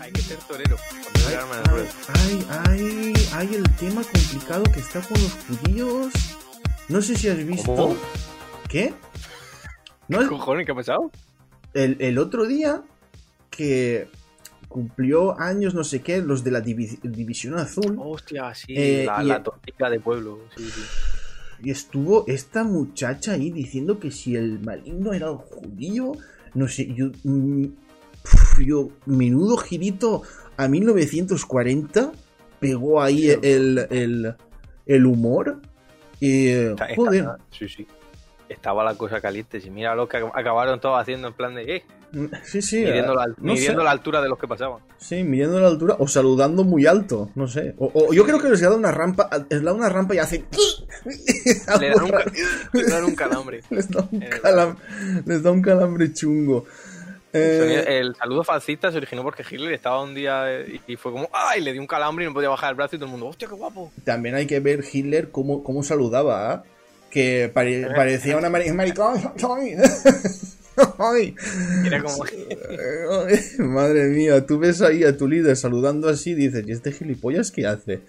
Hay que ser torero. Ay, ay, ay, el tema complicado que está con los judíos. No sé si has visto. ¿Cómo? ¿Qué? ¿Qué cojones? ¿Qué ha pasado? El, el otro día que cumplió años, no sé qué, los de la divi- División Azul. Hostia, sí, Eh, la, la tortilla de pueblo. Sí, sí. Y estuvo esta muchacha ahí diciendo que si el maligno era un judío, no sé, yo, mm, pf, yo menudo girito a 1940, pegó ahí Sí. el, el, el humor. Y, Está- está- joder, sí, sí. Estaba la cosa caliente. Si mira lo que acabaron todos haciendo en plan de. Eh, sí, sí, midiendo, la, eh, no midiendo la altura de los que pasaban. Sí, midiendo la altura o saludando muy alto, no sé. O, o yo creo que les da una rampa, les da una rampa y hacen... Le dan un, ca- le dan un calambre. les, da un Eh, calam- les da un calambre chungo. Eh, El saludo fascista se originó porque Hitler estaba un día eh, y fue como ¡ay! Le dio un calambre y no podía bajar el brazo y todo el mundo ¡hostia, qué guapo! También hay que ver Hitler cómo, cómo saludaba, ¿ah? que pare- parecía una mari- maricón. Ay. Era como. Madre mía, tú ves ahí a tu líder saludando así y dices, ¿y este gilipollas qué hace?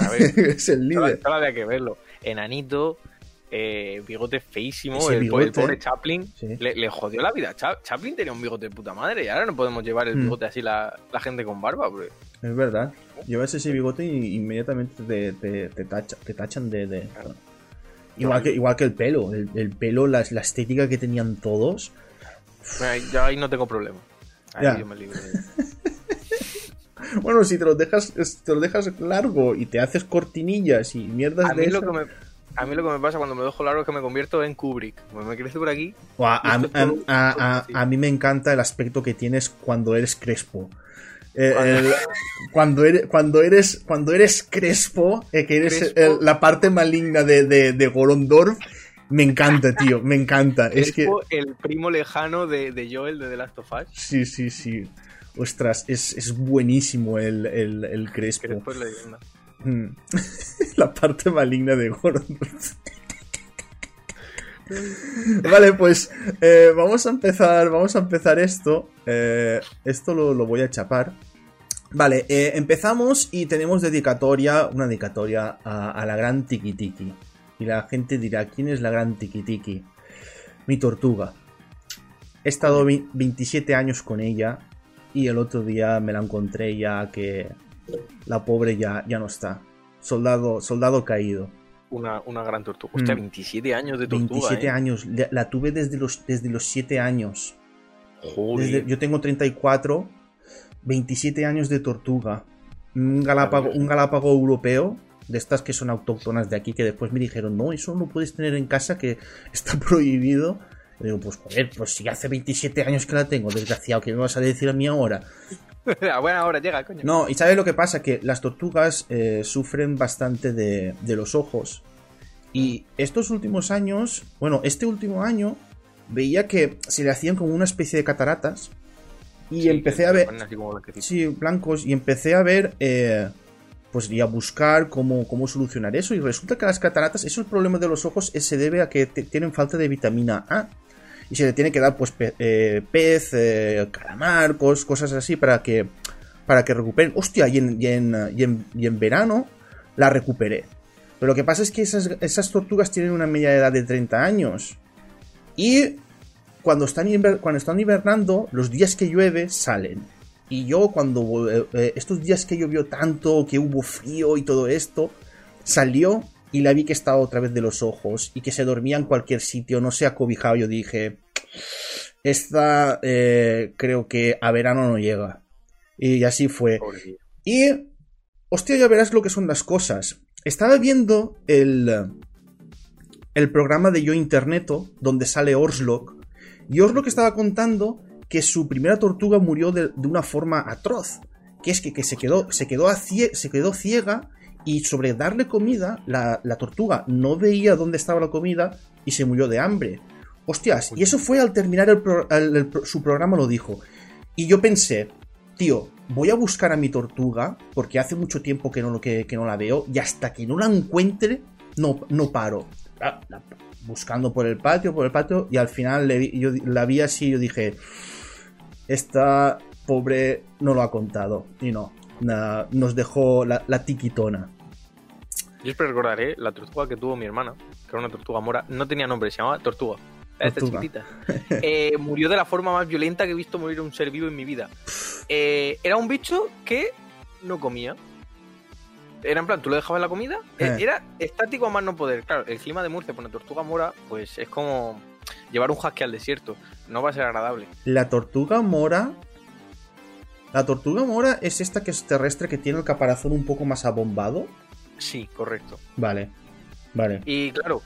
A ver, es el solo, líder. solo había que verlo. Enanito, eh, bigote feísimo, el, bigote. el pobre Chaplin. Sí. Le, le jodió la vida. Cha- Chaplin tenía un bigote de puta madre y ahora no podemos llevar el Mm. bigote así la, la gente con barba. porque- Es verdad. Llevas ese bigote y inmediatamente te, te, te tacha- te tachan de... de- Claro. Igual, que, igual que el pelo. El, el pelo, la, la estética que tenían todos. Ahí- Yo ahí no tengo problema. Ahí Ya. yo me libro. Bueno, si te lo dejas, te lo dejas largo y te haces cortinillas y mierdas A mí, de lo esas- que me, a mí lo que me pasa cuando me dejo largo es que me convierto en Kubrick. Pues me crece por aquí. O a, a- todo- mí me encanta el aspecto que tienes cuando eres crespo. Eh, Cuando- el- cuando, eres, cuando eres cuando eres crespo, eh, que eres Crespo. el- la parte maligna de, de, de Gorondorf, me encanta, tío, me encanta. Es que el primo lejano de, de Joel de The Last of Us. sí, sí, sí. Ostras, es, es buenísimo el, el, el crespo. Crespo es leyenda. Mm. la parte maligna de Gorondorf. vale, pues eh, vamos a empezar. Vamos a empezar esto. Eh, esto lo, lo voy a chapar. Vale, eh, empezamos y tenemos dedicatoria, una dedicatoria a, a la gran Tiki Tiki. Y la gente dirá, ¿quién es la gran Tiki Tiki? Mi tortuga. He estado vi- 27 años con ella y el otro día me la encontré ya que la pobre ya, ya no está. Soldado, soldado caído. Una, una gran tortuga. Hostia, Mm. 27 años de tortuga. 27 ¿eh? años. La, la tuve desde los, desde los 7 años. Joder. Desde- yo tengo 34. 27 años de tortuga. Un galápago, un galápago europeo. De estas que son autóctonas de aquí. Que después me dijeron, no, eso no puedes tener en casa. Que está prohibido. Y digo, pues joder, pues si hace 27 años que la tengo, desgraciado, que me vas a decir a mí ahora? a buena hora llega, coño. No, y ¿sabes lo que pasa? Que las tortugas eh, sufren bastante de, de los ojos. Y estos últimos años, bueno, este último año, veía que se le hacían como una especie de cataratas. Y Sí, empecé a ver. Sí, blancos. Y empecé a ver. eh, pues y a buscar cómo, cómo solucionar eso. Y resulta que las cataratas, eso el problema de los ojos, se debe a que te- tienen falta de vitamina A. Y se le tiene que dar, pues, eh, pez, eh, calamar, cos- cosas así para que, para que recuperen. Hostia, y en, y en, y en- y en verano la recuperé. Pero lo que pasa es que esas, esas tortugas tienen una media edad de 30 años. Y cuando están, cuando están hibernando, los días que llueve salen. Y yo cuando eh, eh, estos días que llovió tanto, que hubo frío y todo esto, salió y la vi que estaba otra vez de los ojos y que se dormía en cualquier sitio, no se acobijaba. Yo dije, esta eh, creo que a verano no llega. Y así fue. Y, hostia, ya verás lo que son las cosas. Estaba viendo el, el programa de Yo Interneto, donde sale Orslock, y Orslock estaba contando que su primera tortuga murió de, de una forma atroz. Que es que, que se, quedó, se, quedó a cie- se quedó ciega y sobre darle comida, la, la tortuga no veía dónde estaba la comida y se murió de hambre. Hostias, y eso fue al terminar el su programa, lo dijo. Y yo pensé, tío, voy a buscar a mi tortuga, porque hace mucho tiempo que no, que, que no la veo, y hasta que no la encuentre, no, no paro. La- buscando por el patio, por el patio, y al final yo la vi así y yo dije, esta pobre no lo ha contado. Y no, nos dejó la, la tiquitona. Yo siempre recordaré la tortuga que tuvo mi hermana, que era una tortuga mora. No tenía nombre, se llamaba Tortuga. Esta chiquitita. Eh, murió de la forma más violenta que he visto morir un ser vivo en mi vida. Eh, era un bicho que no comía. Era en plan, tú lo dejabas en la comida, eh, Eh. era estático a más no poder. Claro, el clima de Murcia, pone tortuga mora, pues es como llevar un husky al desierto. No va a ser agradable. La tortuga mora. La tortuga mora es esta que es terrestre que tiene el caparazón un poco más abombado. Sí, correcto. Vale, vale. Y claro,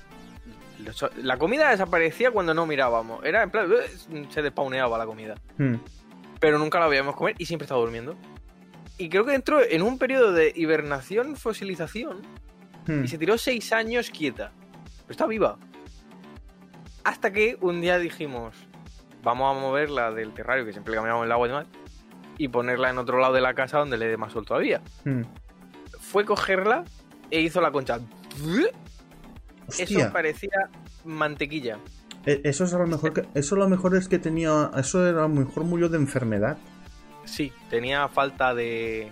la comida desaparecía cuando no mirábamos. Era en plan, eh, se despauneaba la comida. Hmm. pero nunca la veíamos comer y siempre estaba durmiendo. Y creo que entró en un periodo de hibernación, fosilización, Hmm. y se tiró seis años quieta. Pero está viva. Hasta que un día dijimos, vamos a moverla del terrario, que siempre cambiamos el agua y demás, y ponerla en otro lado de la casa donde le dé más sol todavía. Hmm. Fue cogerla e hizo la concha. Eso parecía mantequilla. e- eso es a lo mejor que, eso a lo mejor es que tenía, eso era a lo mejor murió de enfermedad. Sí, tenía falta de...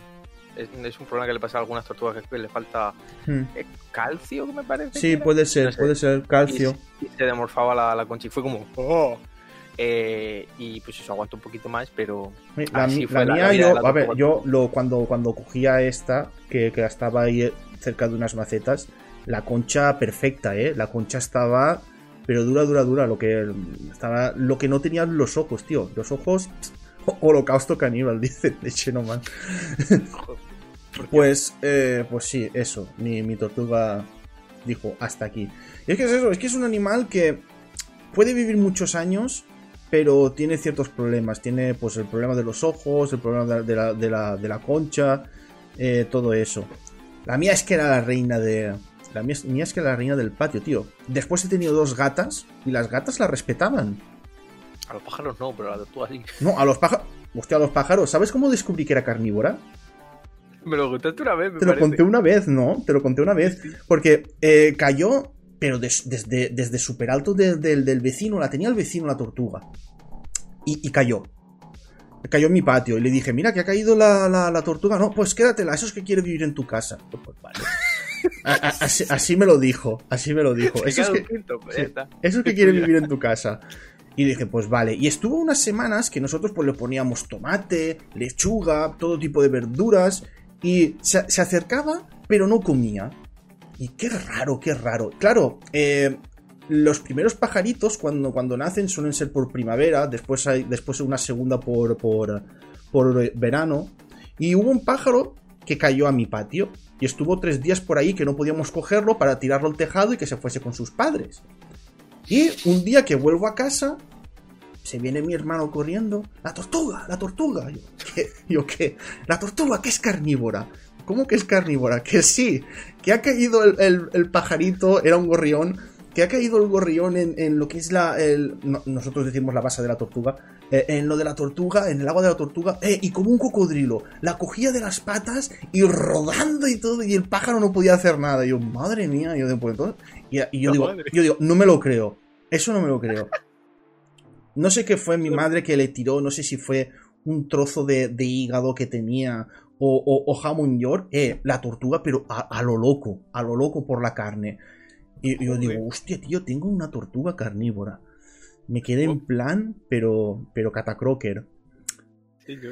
Es, es un problema que le pasa a algunas tortugas, que le falta Hmm. eh, calcio, que me parece. Sí, puede ser, No sé. puede ser calcio. Y, y se demorfaba la, la concha y fue como... "Oh". Eh, y pues eso aguantó un poquito más, pero La, Así mi- fue la la- mía, yo, a ver, yo lo, cuando, cuando cogía esta, que, que estaba ahí eh, cerca de unas macetas, la concha perfecta, ¿eh? La concha estaba, pero dura, dura, dura. Lo que, estaba, lo que no tenían los ojos, tío. Los ojos, pss, holocausto caníbal, dice de Xenoman. Pues, eh, pues sí, eso. Mi, mi tortuga dijo hasta aquí. Y es que es eso, es que es un animal que puede vivir muchos años, pero tiene ciertos problemas. Tiene pues el problema de los ojos, el problema de, la, de, la, de la concha, eh, todo eso. La mía es que era la reina de. La mía, mía es que era la reina del patio, tío. Después he tenido dos gatas y las gatas la respetaban. a los pájaros no, pero a la tortuga sí. No, a los pájaros. Hostia, a los pájaros. ¿Sabes cómo descubrí que era carnívora? Me lo contaste una vez, me Te lo conté una vez, ¿no? Te lo conté una vez. Porque eh, cayó, pero des- desde, desde súper alto de- del- del vecino, la tenía el vecino la tortuga. Y, y cayó. Cayó en mi patio y le dije, mira que ha caído la, la- la tortuga. No, pues quédatela, eso es que quiere vivir en tu casa. Pues, pues, vale. A- a- así, así me lo dijo, así me lo dijo. Se Eso es que, pues sí. eso es que quiere vivir en tu casa. Y dije, pues vale. Y estuvo unas semanas que nosotros pues le poníamos tomate, lechuga, todo tipo de verduras. Y se, se acercaba, pero no comía. Y qué raro, qué raro. Claro, eh, los primeros pajaritos cuando, cuando nacen suelen ser por primavera, después hay después una segunda por, por, por verano. Y hubo un pájaro que cayó a mi patio y estuvo tres días por ahí que no podíamos cogerlo para tirarlo al tejado y que se fuese con sus padres. Y un día que vuelvo a casa, se viene mi hermano corriendo. ¡La tortuga! ¡La tortuga! Yo, ¿qué? Yo, ¿qué? La tortuga que es carnívora. ¿Cómo que es carnívora? Que sí, que ha caído el, el- el pajarito, era un gorrión, que ha caído el gorrión en, en lo que es la... el- no- nosotros decimos la base de la tortuga, eh, en lo de la tortuga, en el agua de la tortuga, eh, y como un cocodrilo, la cogía de las patas y rodando y todo, y el pájaro no podía hacer nada. Y yo, madre mía, yo, pues, entonces- y, y yo, digo, madre. yo digo, no me lo creo, eso no me lo creo. No sé qué fue mi madre que le tiró, no sé si fue un trozo de, de hígado que tenía o, o, o jamón york, eh, la tortuga, pero a, a lo loco, a lo loco por la carne. Y yo digo, hostia, tío, tengo una tortuga carnívora. Me quedé en plan, pero, pero catacroker. Sí, yo-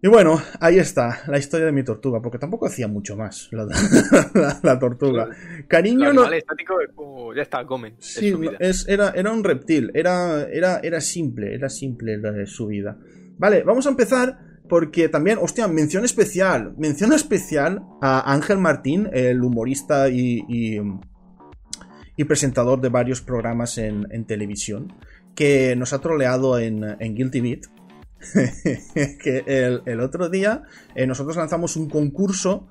Y bueno, ahí está la historia de mi tortuga, porque tampoco hacía mucho más la, la- la tortuga. Cariño no, estático es como, ya está, comen. Sí, es- era, era un reptil, era, era, era simple, era simple la- su vida. Vale, vamos a empezar porque también, hostia, mención especial, mención especial a Ángel Martín, el humorista y, y, y presentador de varios programas en, en televisión, que nos ha troleado en, en Guilty Beat. que el, el otro día eh, nosotros lanzamos un concurso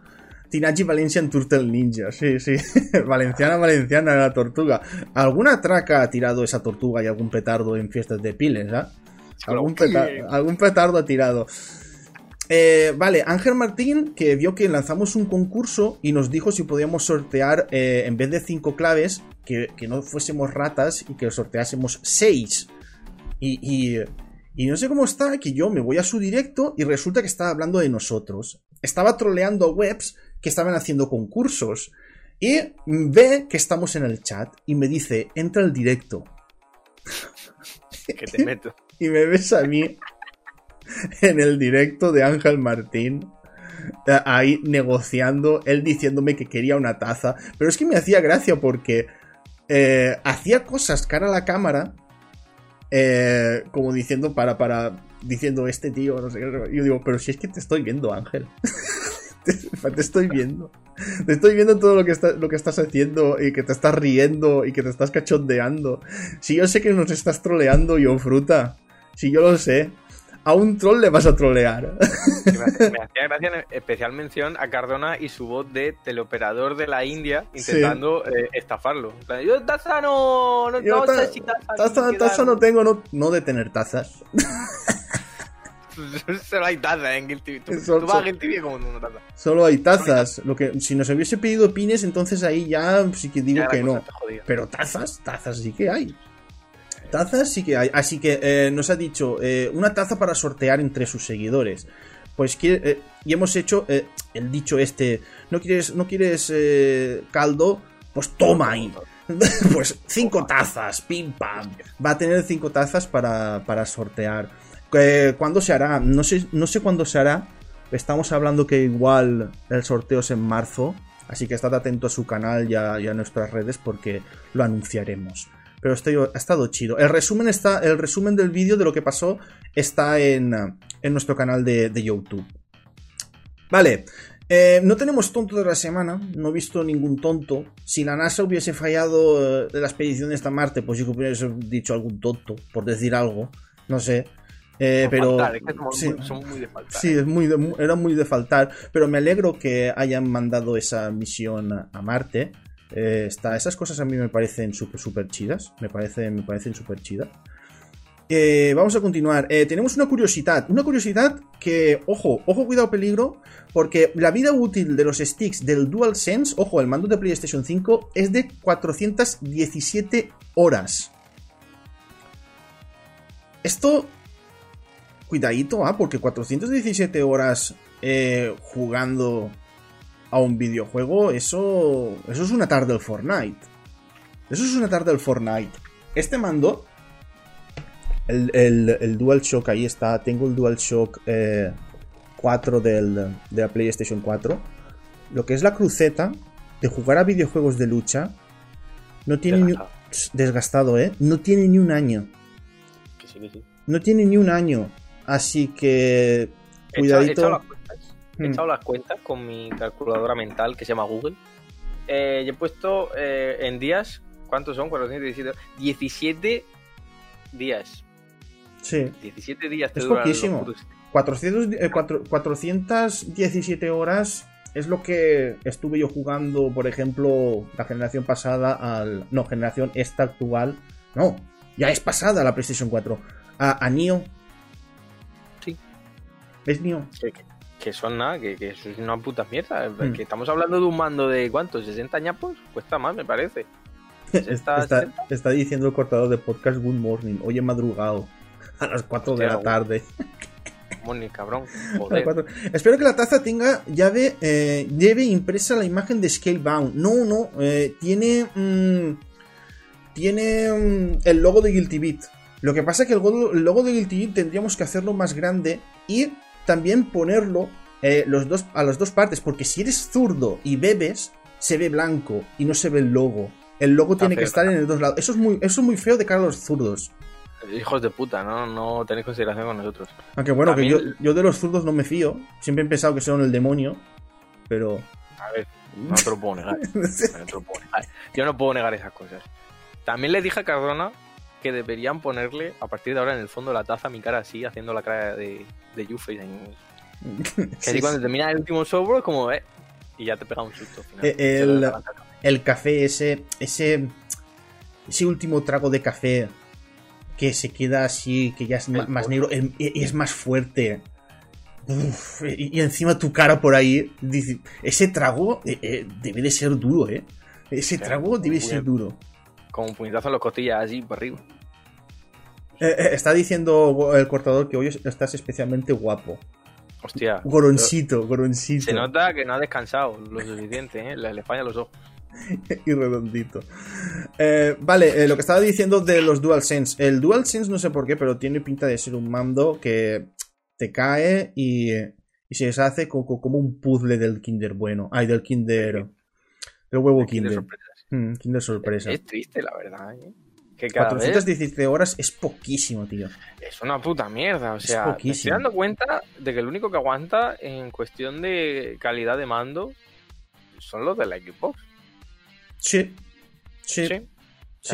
Teenage Valencian Turtle Ninja, sí, sí. Valenciana, valenciana, la tortuga. ¿Alguna traca ha tirado esa tortuga y algún petardo en fiestas de piles, ah? Algún, peta- algún petardo ha tirado. Eh, vale, Ángel Martín, que vio que lanzamos un concurso y nos dijo si podíamos sortear, eh, en vez de cinco claves, que, que no fuésemos ratas y que sorteásemos seis. Y, y, Y no sé cómo está, que yo me voy a su directo y resulta que estaba hablando de nosotros. Estaba troleando webs que estaban haciendo concursos. Y ve que estamos en el chat y me dice, entra al directo. Que te meto. y me ves a mí en el directo de Ángel Martín. eh, Ahí negociando, él diciéndome que quería una taza. Pero es que me hacía gracia porque eh, hacía cosas cara a la cámara. eh, como diciendo para, para. Diciendo este tío, no sé qué. Yo digo, pero si es que te estoy viendo, Ángel. te, estoy viendo. Te estoy viendo todo lo que, está- lo que estás haciendo y que te estás riendo y que te estás cachondeando. Si yo sé que nos estás troleando, yo fruta. Si yo lo sé. A un troll le vas a trolear. Me hacía, me hacía gracia en especial mención a Cardona y su voz de teleoperador de la India intentando eh, estafarlo. Yo taza no, no, Yo no ta- sé si taza. Taza, ni taza quedar". no tengo, no, no de tener tazas. Solo hay taza en Guilty Tú, Eso- tú vas a Guilty Beer como una taza. Solo hay tazas. Lo que, si nos hubiese pedido pines, entonces ahí ya sí que digo Ya que no. Pero tazas, tazas sí que hay. Tazas sí que hay. Así que eh, nos ha dicho eh, una taza para sortear entre sus seguidores. Pues quiere- eh, y hemos hecho eh, el dicho este. ¿No quieres, no quieres caldo? Pues toma ahí. pues cinco tazas, pim pam. Va a tener cinco tazas para, para sortear. ¿Cuándo se hará? No sé, no sé cuándo se hará. Estamos hablando que igual el sorteo es en marzo. Así que estad atento a su canal y a, y a nuestras redes porque lo anunciaremos. Pero estoy, ha estado chido. El resumen, está, el resumen del vídeo de lo que pasó está en, en nuestro canal de, de YouTube. Vale. eh, no tenemos tonto de la semana, no he visto ningún tonto. Si la NASA hubiese fallado eh, de la expedición esta a Marte, pues yo que hubiese dicho algún tonto, por decir algo. No sé. Eh, pero. faltar, es que somos, sí. muy, de faltar. Sí, es muy de- era muy de faltar, pero me alegro que hayan mandado esa misión a- a Marte. Eh, está, esas cosas a mí me parecen súper, súper chidas. Me parecen, me parecen súper chidas. Eh, vamos a continuar. Eh, tenemos una curiosidad. Una curiosidad que, ojo, ojo, cuidado, peligro. Porque la vida útil de los sticks del DualSense, ojo, el mando de PlayStation 5 es de 417 horas. Esto cuidadito, ¿ah? Porque 417 horas eh, jugando a un videojuego, eso, eso es una tarde del Fortnite. Eso es una tarde del Fortnite. Este mando, el, el, el DualShock, ahí está. Tengo el DualShock eh, 4 del, de la PlayStation 4. Lo que es la cruceta de jugar a videojuegos de lucha, no tiene ni, Desgastado. desgastado, ¿eh? No tiene ni un año. Que sí, que sí. No tiene ni un año. Así que. Cuidadito. He Hmm. echado las cuentas con mi calculadora mental que se llama Google. Eh, y he puesto eh, en días. ¿Cuántos son? 417. 17 días. Sí. 17 días te Es poquísimo. putos- 400, eh, cuatro- 417 horas es lo que estuve yo jugando, por ejemplo, la generación pasada al. No, generación esta actual. No, ya es pasada la PlayStation 4. A, a Nioh. Sí. ¿Es Nioh? Que, que- son nada, que, que es una puta mierda. Hmm. Que estamos hablando de un mando de ¿cuántos? ¿60 ñapos? Cuesta más, me parece. Está, Está- está, diciendo el cortador de podcast Good Morning. Hoy he madrugado. A las 4 de la tarde. Moni, cabrón. Joder. Espero que la taza tenga llave, eh, lleve impresa la imagen de Scalebound. No, no, eh, tiene. mm, tiene mm, el logo de Guilty Beat. Lo que pasa es que el logo, el logo de Guilty Beat tendríamos que hacerlo más grande y también ponerlo eh, los dos, a las dos partes. Porque si eres zurdo y bebes, se ve blanco y no se ve el logo. El logo Está tiene que estar en los dos lados. Eso es muy, eso es muy feo de cara a los zurdos. Hijos de puta, ¿no? No tenéis consideración con nosotros. Aunque bueno, que yo, yo de los zurdos no me fío. Siempre he pensado que son el demonio. Pero. A ver, no te lo puedo negar. No te lo puedo negar. Yo no puedo negar esas cosas. También le dije a Cardona que deberían ponerle, a partir de ahora, en el fondo de la taza, mi cara así, haciendo la cara de, de Yuffie. Que Sí, así cuando termina el último sobro, como, eh, y ya te pega un susto. al final. Eh, el- café, ese, ese, ese último trago de café que se queda así, que ya es El más negro em- y es más fuerte. Uf, y, y encima tu cara por ahí, dice, ese trago eh, eh, debe de ser duro, ¿eh? Ese trago debe ser duro. Como un puñetazo en las costillas, así, por arriba. Eh, eh, está diciendo el cortador que hoy estás especialmente guapo. Hostia. Goroncito, goroncito. Se nota que no ha descansado lo suficiente, ¿eh? Le, le falla los ojos. y redondito. Eh, vale, eh, lo que estaba diciendo de los DualSense. El DualSense no sé por qué, pero tiene pinta de ser un mando que te cae y, y se deshace como, como un puzzle del Kinder bueno. Ay, del Kinder. Del huevo Kinder Kinder. Mm, Kinder sorpresa. Es triste, la verdad, ¿eh? Que cada vez 417 horas es poquísimo, tío. es una puta mierda. O Es sea, me estoy dando cuenta de que el único que aguanta en cuestión de calidad de mando son los de la Xbox. Sí. Sí, Sí. sí, O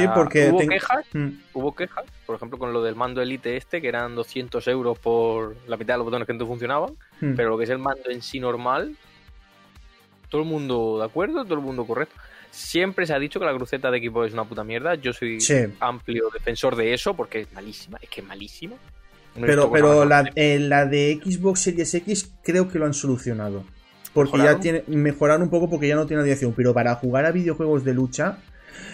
sea, porque. Hubo quejas, Mm, hubo quejas, por ejemplo, con lo del mando Elite este, que eran 200 euros por la mitad de los botones que no funcionaban. mm. Pero lo que es el mando en sí normal, todo el mundo de acuerdo, todo el mundo correcto. Siempre se ha dicho que la cruceta de equipo es una puta mierda. Yo soy Sí. amplio defensor de eso porque es malísima, es que es malísima. No Pero, pero la, eh, la de Xbox Series X creo que lo han solucionado. Porque ya ¿Mejoraron? tiene. Mejoraron un poco porque ya no tiene radiación. Pero para jugar a videojuegos de lucha,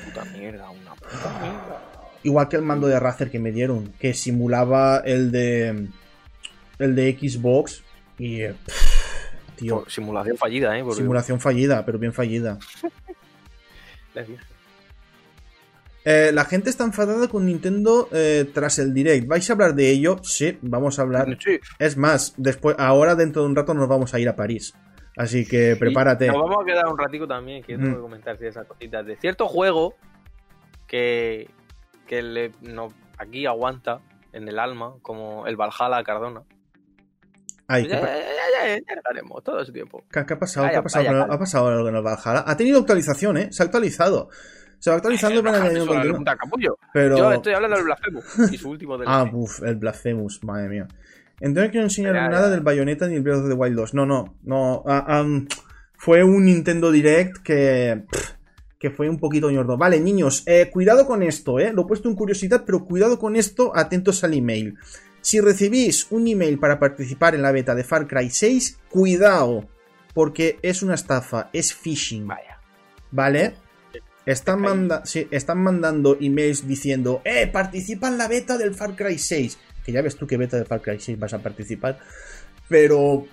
puta mierda, una puta mierda. igual que el mando de Razer que me dieron, que simulaba el de. El de Xbox. Y. eh, pff, tío. Por simulación fallida, ¿eh? Porque- Simulación fallida, pero bien fallida. Dije. Eh, la gente está enfadada con Nintendo eh, tras el Direct. ¿Vais a hablar de ello? Sí, vamos a hablar. Sí, Es más, después, ahora dentro de un rato nos vamos a ir a París. Así que prepárate. Nos vamos a quedar un ratico también, que tengo Mm. que comentar esas cositas. De cierto juego que, que le, no, aquí aguanta en el alma, como el Valhalla Cardona. Ay, ¿qué, ya, ya, ya, llegaremos todo ese tiempo. qué- ha pasado? ¿Qué ha pasado? ha pasado algo con el Valhalla. Ha tenido actualización, ¿eh? Se ha actualizado. Se va actualizando para añadir capullo. Pero. Yo estoy hablando del Blasphemous y su último DLC. Ah, uff, el Blasphemous, madre mía. Entonces no enseñar Ya, ya. nada del Bayonetta ni el Breath of the Wild 2. No, no, no. ah, fue un Nintendo Direct que. que fue un poquito ñordo. Vale, niños, eh, cuidado con esto, ¿eh? Lo he puesto en curiosidad, pero cuidado con esto, atentos al email. Si recibís un email para participar en la beta de Far Cry 6, cuidado, porque es una estafa, es phishing. Vaya. ¿Vale? Están, Ahí. manda sí, están mandando emails diciendo, eh, participa en la beta del Far Cry 6. Que ya ves tú qué beta del Far Cry 6 vas a participar. Pero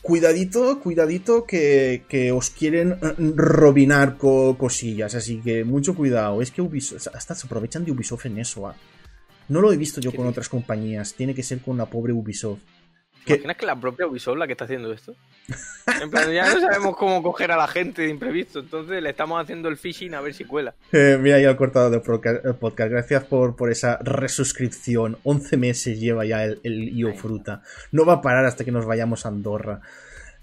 cuidadito, cuidadito que, que os quieren eh, robinar co- cosillas. Así que mucho cuidado. Es que Ubisoft, hasta se aprovechan de Ubisoft en eso. ah. No lo he visto yo ¿Qué con otras compañías. Tiene que ser con la pobre Ubisoft. ¿Te ¿Qué? imaginas que la propia Ubisoft la que está haciendo esto? En plan, ya no sabemos cómo coger a la gente de imprevisto, entonces le estamos haciendo el phishing a ver si cuela. Eh, mira, ya el cortado de eh, podcast. Gracias por, por esa resuscripción. 11 meses lleva ya el, el IO Fruta. No va a parar hasta que nos vayamos a Andorra.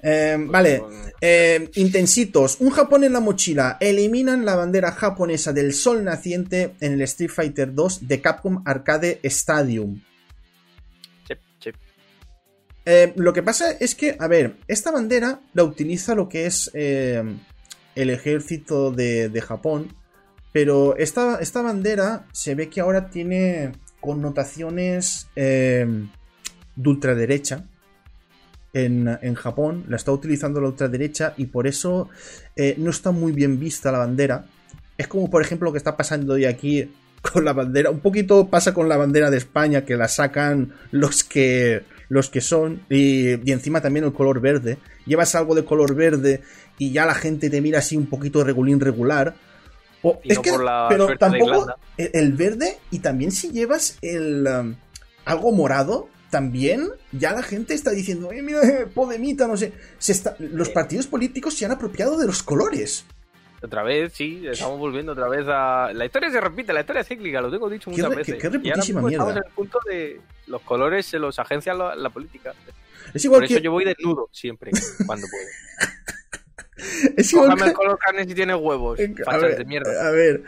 Eh, vale, eh, intensitos. Un Japón en la mochila. Eliminan la bandera japonesa del sol naciente en el Street Fighter 2 de Capcom Arcade Stadium. Chep, chep. Eh, lo que pasa es que, a ver, esta bandera la utiliza lo que es el ejército de, de Japón, pero esta, esta bandera se ve que ahora tiene connotaciones de ultraderecha en, en Japón, la está utilizando la ultraderecha y por eso eh, no está muy bien vista la bandera. Es como, por ejemplo, lo que está pasando hoy aquí con la bandera. Un poquito pasa con la bandera de España, que la sacan los que los que son, y, y encima también el color verde. Llevas algo de color verde y ya la gente te mira así un poquito regulín regular. O- es no que, pero tampoco el verde y también si llevas el um, algo morado, también ya la gente está diciendo, eh, mira, eh, Podemita, no sé. Se está, los partidos políticos se han apropiado de los colores. Otra vez, sí, estamos volviendo otra vez a... La historia se repite, la historia es cíclica, lo tengo dicho Qué muchas re- veces. qué- qué Y ahora reputísima mismo estamos mierda. en el punto de los colores se los agencian la, la política. Es igual Por eso que. yo voy desnudo siempre, cuando puedo. Es igual Cójame que- el color carne si tiene huevos, A ver, de mierda. a ver,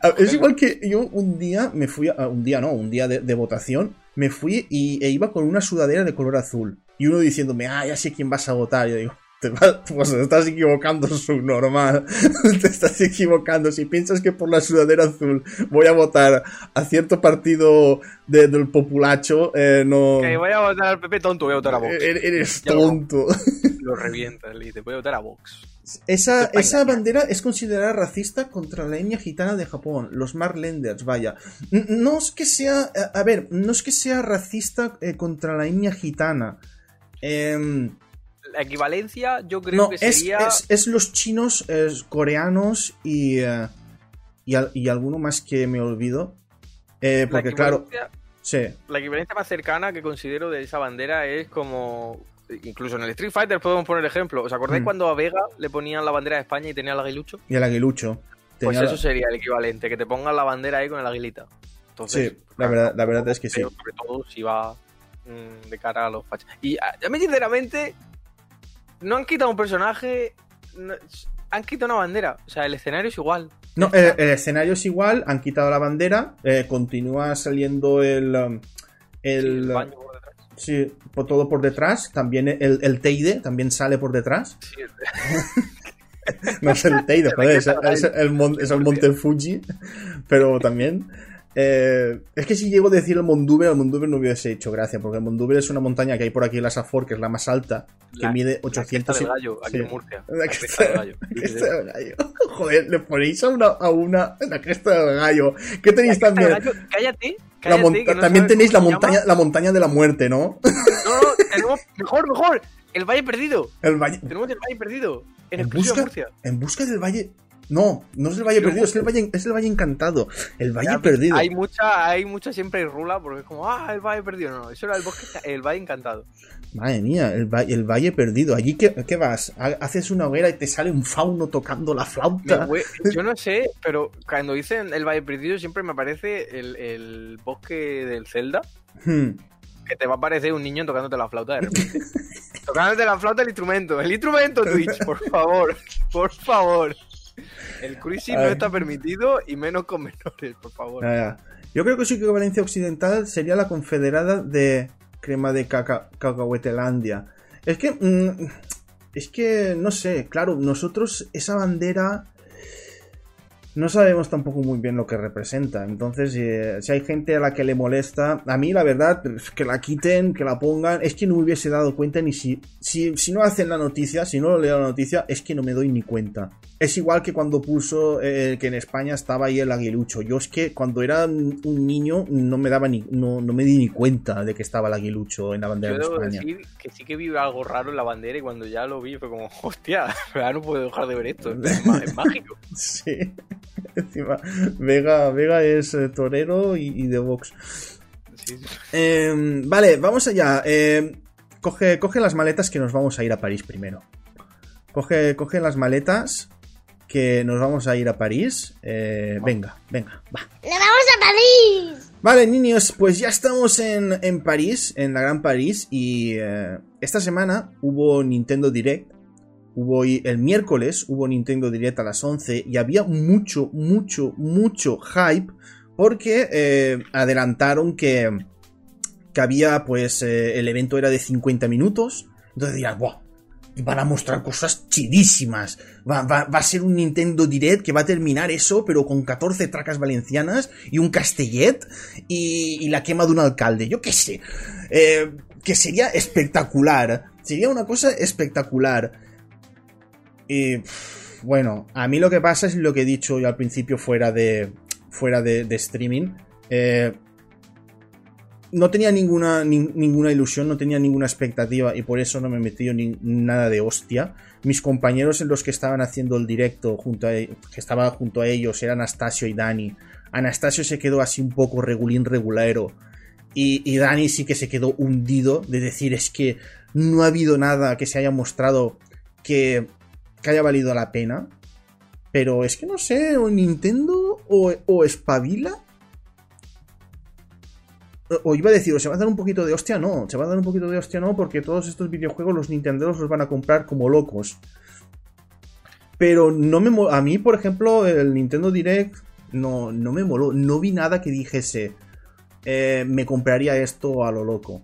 a- es igual que yo un día me fui, a, un día no, un día de, de votación, me fui y, e iba con una sudadera de color azul. Y uno diciéndome, ah, ya sé quién vas a votar. Yo digo, te, vas- pues te estás equivocando, subnormal. te estás equivocando. Si piensas que por la sudadera azul voy a votar a cierto partido de- del populacho, eh, no... Que voy a votar al PP tonto, voy a votar a Vox. e- Eres Ya lo- tonto. Lo revientas, le dices, voy a votar a Vox. Esa, esa bandera es considerada racista contra la etnia gitana de Japón, los Marlenders, vaya. No es que sea, a ver, no es que sea racista eh, contra la etnia gitana. Em, La equivalencia yo creo no, que es, sería... es- es los chinos, coreanos y, eh, y, al- y alguno más que me olvido. Eh, la porque claro, sí, La equivalencia más cercana que considero de esa bandera es como. Incluso en el Street Fighter podemos poner ejemplo. ¿Os acordáis Mm. cuando a Vega le ponían la bandera de España y tenía el aguilucho? y el aguilucho. Pues la- eso sería el equivalente, que te pongan la bandera ahí con el aguilita. Entonces, Sí, la verdad- la verdad es que sí. Sobre todo si va mm, de cara a los fachas. Y a, a mí, sinceramente, no han quitado un personaje, no- han quitado una bandera. O sea, el escenario es igual. No, el, el escenario es igual, han quitado la bandera, eh, continúa saliendo el... um, Sí, el, baño. Sí, por todo por detrás, también el, el Teide también sale por detrás. Sí, No es el Teide, joder, es, es el, es el monte Fuji, pero también... eh, es que si llego a decir el Monduber, el Monduber no hubiese hecho gracia, porque el Monduber es una montaña que hay por aquí en la Safor, que es la más alta, que La- mide la 800 cresta y- del gallo, aquí sí. en Murcia. La La cresta del gallo. la cresta del gallo. Joder, le ponéis a una, a una la cresta del gallo. ¿Qué tenéis también? Gallo, cállate, La no también tenéis la montaña, la montaña de la muerte, ¿no? No, no, tenemos. Mejor, mejor. El Valle Perdido. El valle. Tenemos el Valle Perdido. En En busca, Murcia. en busca del valle. No, no es el valle Yo- perdido, es el valle, es el valle encantado. El valle Ya, perdido. Hay mucha, hay mucha siempre rula porque es como, ah, el Valle Perdido. No, no, eso era el bosque, el Valle Encantado. Madre mía, el, el valle perdido. Allí, ¿qué, qué vas? Ha- Haces una hoguera y te sale un fauno tocando la flauta. yo no sé, pero cuando dicen el Valle Perdido siempre me aparece el, el bosque del Zelda. Hmm. Que te va a aparecer un niño tocándote la flauta de repente. tocándote la flauta el instrumento. El instrumento, Twitch, por favor. Por favor. El cruising no está permitido y menos con menores, por favor. Ya. Yo creo que su equivalencia occidental sería la confederada de crema de caca cacahuetelandia. Es que. mm, es que, no sé, claro, nosotros esa bandera. No sabemos tampoco muy bien lo que representa. Entonces, eh, si hay gente a la que le molesta, a mí la verdad, que la quiten, que la pongan, es que no me hubiese dado cuenta ni si, si, si no hacen la noticia, si no lo leo la noticia, es que no me doy ni cuenta. Es igual que cuando puso eh, que en España estaba ahí el aguilucho. Yo es que cuando era un niño no me daba ni, no, no me di ni cuenta de que estaba el aguilucho en la bandera Yo de debo España. decir que sí que vi algo raro en la bandera y cuando ya lo vi fue como, hostia, no puedo dejar de ver esto, es mágico. Sí. Encima, Vega, Vega es eh, torero y, y de box. Sí, sí. Eh, vale, vamos allá. Eh, coge, coge las maletas que nos vamos a ir a París primero. Coge, coge las maletas que nos vamos a ir a París. Eh, venga, venga, va. ¡Nos vamos a París! Vale, niños, pues ya estamos en, en París, en la Gran París, y eh, esta semana hubo Nintendo Direct. Hubo el miércoles hubo Nintendo Direct a las 11 y había mucho, mucho, mucho hype porque eh, adelantaron que, que había, pues, eh, el evento era de 50 minutos. Entonces dirás, ¡buah! Van a mostrar cosas chidísimas. Va, va- va a ser un Nintendo Direct que va a terminar eso, pero con 14 tracas valencianas y un castellet y, y la quema de un alcalde. Yo qué sé. Eh, que sería espectacular. Sería una cosa espectacular. Y bueno, a mí lo que pasa es lo que he dicho yo al principio fuera de, fuera de, streaming. Eh, no tenía ninguna, nin- ninguna ilusión, no tenía ninguna expectativa y por eso no me he metido ni nada de hostia. Mis compañeros en los que estaban haciendo el directo, junto a, e- que estaba junto a ellos, eran Anastasio y Dani. Anastasio se quedó así un poco regulín regulero. Y Dani sí que se quedó hundido de decir es que no ha habido nada que se haya mostrado que, que haya valido la pena. Pero es que no sé, o Nintendo o, o espabila. O- iba a decir, se va a dar un poquito de hostia, no. Se va a dar un poquito de hostia, no, porque todos estos videojuegos los Nintenderos los van a comprar como locos. Pero no me A mí, por ejemplo, el Nintendo Direct no, no me moló. No vi nada que dijese. eh, me compraría esto a lo loco.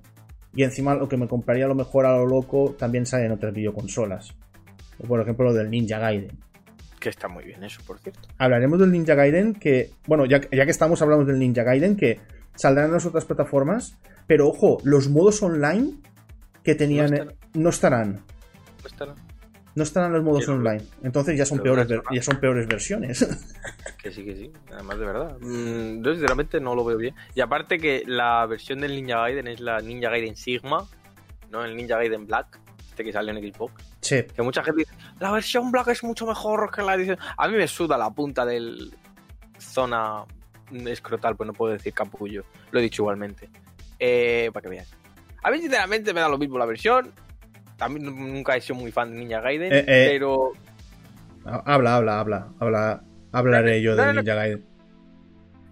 Y encima lo que me compraría a lo mejor a lo loco también sale en otras videoconsolas. O por ejemplo lo del Ninja Gaiden. Que está muy bien eso, por cierto. Hablaremos del Ninja Gaiden que, bueno, ya, ya que estamos hablando del Ninja Gaiden que saldrán en las otras plataformas, pero ojo, los modos online que tenían No estarán. no estarán. ¿No estará? No estarán los modos online. Entonces ya son, peores, ya son peores versiones. Que sí, que sí. Además, de verdad. Mm, yo, sinceramente, no lo veo bien. Y aparte que la versión del Ninja Gaiden es la Ninja Gaiden Sigma, no el Ninja Gaiden Black, este que sale en Xbox. sí. Que mucha gente dice, la versión Black es mucho mejor que la edición... A mí me suda la punta del zona escrotal, pues no puedo decir capullo. Lo he dicho igualmente. Eh, para que veas. A mí, sinceramente, me da lo mismo la versión. También nunca he sido muy fan de Ninja Gaiden, Eh, eh. pero Ha- Habla, habla, habla. habla hablaré yo de. Ninja Gaiden.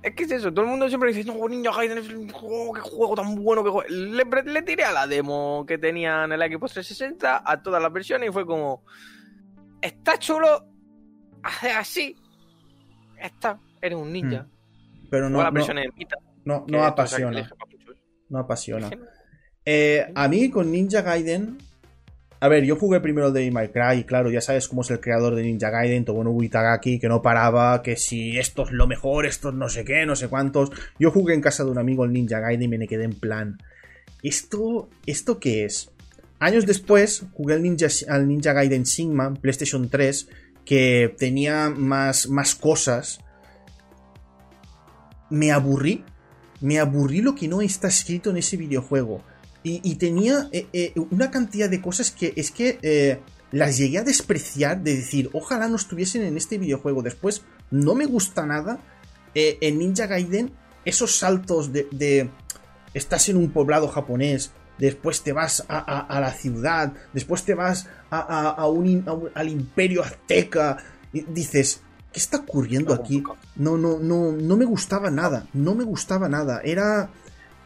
Es que es eso, todo el mundo siempre dice, no, Ninja Gaiden es un juego, qué juego tan bueno que juego. Le, tiré a la demo que tenía en el Xbox 360 a todas las versiones y fue como, está chulo, hace así, está, eres un ninja. Pero Juega no, no, Vita. no, no apasiona. No apasiona. Eh, a mí con Ninja Gaiden. A ver, yo jugué primero de My Cry y claro, ya sabes cómo es el creador de Ninja Gaiden, Tomonobu Itagaki, que no paraba, que si esto es lo mejor, esto es no sé qué, no sé cuántos. Yo jugué en casa de un amigo el Ninja Gaiden y me quedé en plan. ¿Esto, ¿esto qué es? Años después jugué al Ninja, al Ninja Gaiden Sigma PlayStation 3, que tenía más, más cosas. Me aburrí. Me aburrí lo que no está escrito en ese videojuego. Y, y tenía eh, eh, una cantidad de cosas que es que eh, las llegué a despreciar, de decir, ojalá no estuviesen en este videojuego. Después, no me gusta nada. en Ninja Gaiden, esos saltos de, de- Estás en un poblado japonés, después te vas a, a- a la ciudad, después te vas a, un al imperio azteca. Y dices, ¿qué está ocurriendo aquí? No, no, no, no me gustaba nada. No me gustaba nada. Era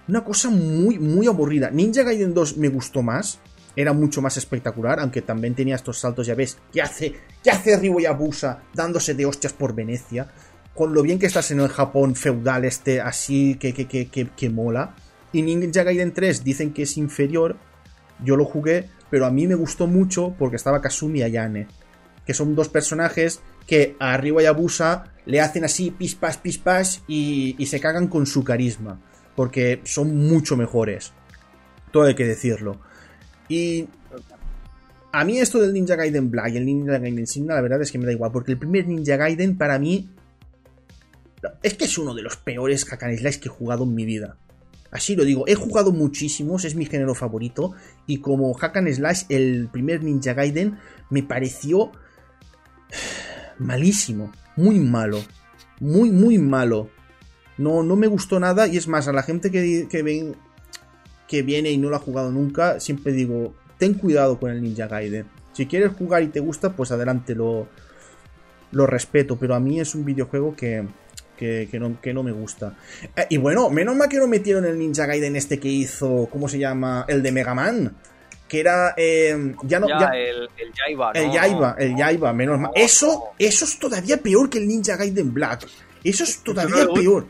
una cosa muy, muy aburrida. Ninja Gaiden 2 me gustó más. Era mucho más espectacular, aunque también tenía estos saltos, ya ves, ¿qué hace, qué hace Ryo Yabusa dándose de hostias por Venecia? Con lo bien que estás en el Japón feudal este, así que, que, que, que, que mola. Y Ninja Gaiden 3 dicen que es inferior. Yo lo jugué, pero a mí me gustó mucho porque estaba Kasumi Ayane. Que son dos personajes que a Ryo Yabusa le hacen así pispas, pispas y, y se cagan con su carisma. Porque son mucho mejores. Todo hay que decirlo. Y a mí esto del Ninja Gaiden Black y el Ninja Gaiden Sigma, la verdad es que me da igual. Porque el primer Ninja Gaiden para mí es que es uno de los peores hack and slash que he jugado en mi vida. Así lo digo, he jugado muchísimos, es mi género favorito. Y como hack and slash, el primer Ninja Gaiden me pareció malísimo, muy malo, muy, muy malo. No, no me gustó nada y es más, a la gente que, que, ven, que viene y no lo ha jugado nunca, siempre digo, ten cuidado con el Ninja Gaiden. Si quieres jugar y te gusta, pues adelante, lo, lo respeto, pero a mí es un videojuego que, que, que no, que no me gusta. Eh, y bueno, menos mal que no metieron el Ninja Gaiden este que hizo, ¿cómo se llama? El de Mega Man. Que era. eh, ya no. Ya, ya- el, el Yaiba, el no, Yaiba, el no. Yaiba, menos mal. no, Eso, eso es todavía peor que el Ninja Gaiden Black. Eso es todavía peor.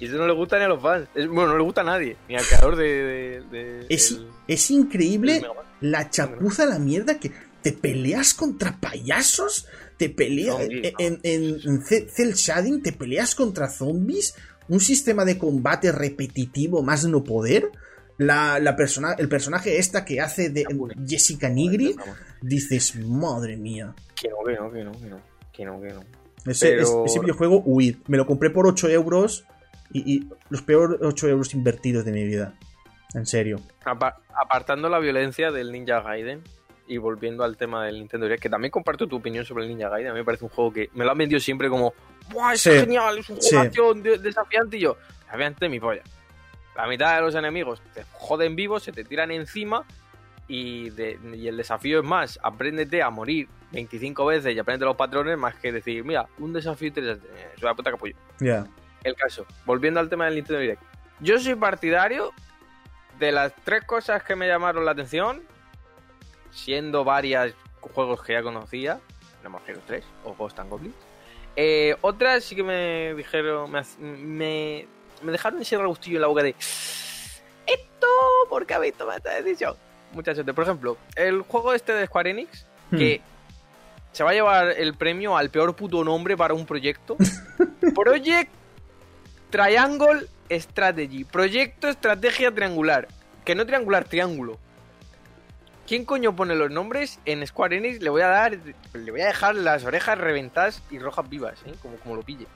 Y eso no le gusta ni a los fans. Es- bueno, no le gusta a nadie. Ni al creador de. de- de- Es, es increíble la chapuza, la mierda que te peleas contra payasos, te peleas en, en, en Ce- Cell Shading, te peleas contra zombies, un sistema de combate repetitivo más no poder. La, la persona, el personaje esta que hace de Jessica Nigri, dices, madre mía. Que no, que no, que no, que no. Que no, que no. Ese, Pero- ese videojuego, huid. Me lo compré por 8 euros y, y los peores 8 euros invertidos de mi vida. En serio. Apa- apartando la violencia del Ninja Gaiden y volviendo al tema del Nintendo Direct, que también comparto tu opinión sobre el Ninja Gaiden. A mí me parece un juego que me lo han vendido siempre como, ¡buah, es Sí, genial! Es un juego sí. de desafiante. Y yo, desafiante mi polla. La mitad de los enemigos te joden vivos, se te tiran encima. Y, de- y el desafío es más, apréndete a morir 25 veces y aprende los patrones más que decir, mira, un desafío interesante. Eh, Es una puta capullo. Ya. El caso, volviendo al tema del Nintendo Direct. Yo soy partidario de las tres cosas que me llamaron la atención, siendo varias juegos que ya conocía, no más que los tres, o Ghost and Goblins. Eh, otras sí que me dijeron, me, me, me dejaron ese regustillo en la boca de esto, ¿por qué habéis tomado esta decisión? Muchas veces, por ejemplo, el juego este de Square Enix, que se va a llevar el premio al peor puto nombre para un proyecto. Project Triangle Strategy. Proyecto Estrategia Triangular. Que no triangular, triángulo. ¿Quién coño pone los nombres en Square Enix? Le voy a dar. Le voy a dejar las orejas reventadas y rojas vivas, ¿eh? Como, como lo pille.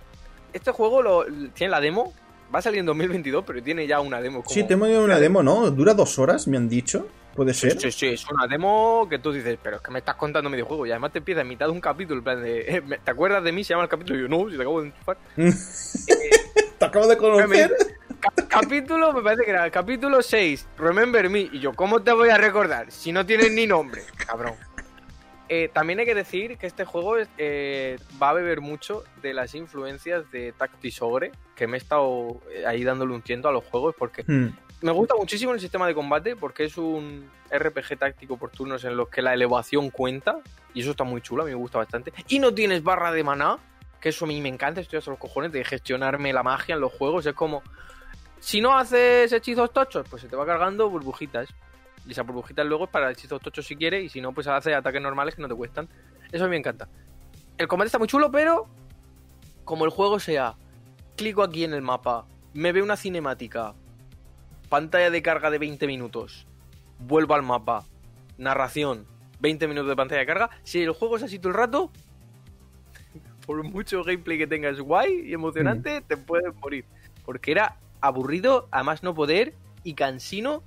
Este juego lo, tiene la demo. Va a salir en 2022, pero tiene ya una demo. Como, Sí, tengo una demo, ¿no? Dura dos horas, me han dicho. ¿Puede ser? sí, sí, es una demo que tú dices, pero es que me estás contando medio juego y además te empieza en mitad de un capítulo, en plan de, eh, ¿te acuerdas de mí? Se llama el capítulo y yo, no, si te acabo de enchufar. Te acabo de conocer. Ca- capítulo, me parece que era el capítulo 6, Remember Me. Y yo, ¿cómo te voy a recordar si no tienes ni nombre? Cabrón. Eh, también hay que decir que este juego eh, va a beber mucho de las influencias de Tactics Ogre, que me he estado eh, ahí dándole un tiento a los juegos porque Hmm. me gusta muchísimo el sistema de combate porque es un RPG táctico por turnos en los que la elevación cuenta y eso está muy chulo, a mí me gusta bastante. Y no tienes barra de maná, que eso a mí me encanta, estoy hasta los cojones de gestionarme la magia en los juegos, es como si no haces hechizos tochos, pues se te va cargando burbujitas. Y esas burbujitas luego es para hechizos tochos si quieres y si no pues hace ataques normales que no te cuestan. Eso a mí me encanta. El combate está muy chulo, pero como el juego sea clico aquí en el mapa, me ve una cinemática, pantalla de carga de 20 minutos, vuelvo al mapa, narración, 20 minutos de pantalla de carga. Si el juego es así todo el rato, por mucho gameplay que tengas guay y emocionante, te puedes morir. Porque era aburrido, a más no poder y cansino.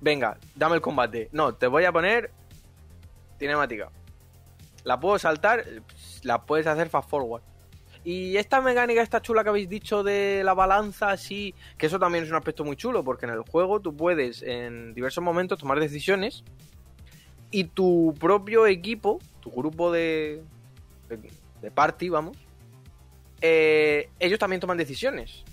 Venga, dame el combate. No, te voy a poner cinemática. La puedo saltar, la puedes hacer fast forward. Y esta mecánica, esta chula que habéis dicho de la balanza, así, que eso también es un aspecto muy chulo, porque en el juego tú puedes en diversos momentos tomar decisiones y tu propio equipo, tu grupo de, de, party, vamos, eh, ellos también toman decisiones.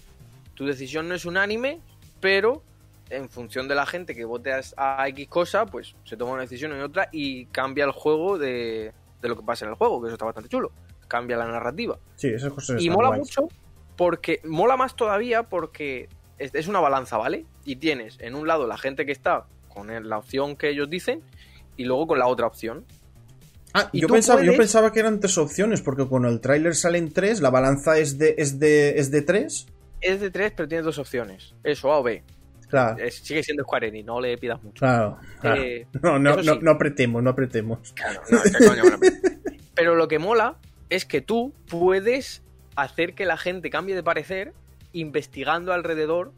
Tu decisión no es unánime, pero en función de la gente que vote a, X cosa, pues se toma una decisión y otra y cambia el juego de, de lo que pasa en el juego, que eso está bastante chulo. Cambia la narrativa. Sí, esas cosas Y mola guays. mucho porque mola más todavía porque es, es una balanza, ¿vale? Y tienes en un lado la gente que está con la opción que ellos dicen y luego con la otra opción. Ah, Y yo pensaba, yo pensaba que eran tres opciones, porque con el tráiler salen tres, la balanza es de, es de, es de tres. Es de tres, pero tienes dos opciones. Eso, A o B. Claro, Es- sigue siendo Square Enix, no le pidas mucho. claro. claro. Eh, no, no, no, no apretemos, no apretemos. Claro, no, qué coño, bueno. Pero lo que mola es que tú puedes hacer que la gente cambie de parecer investigando alrededor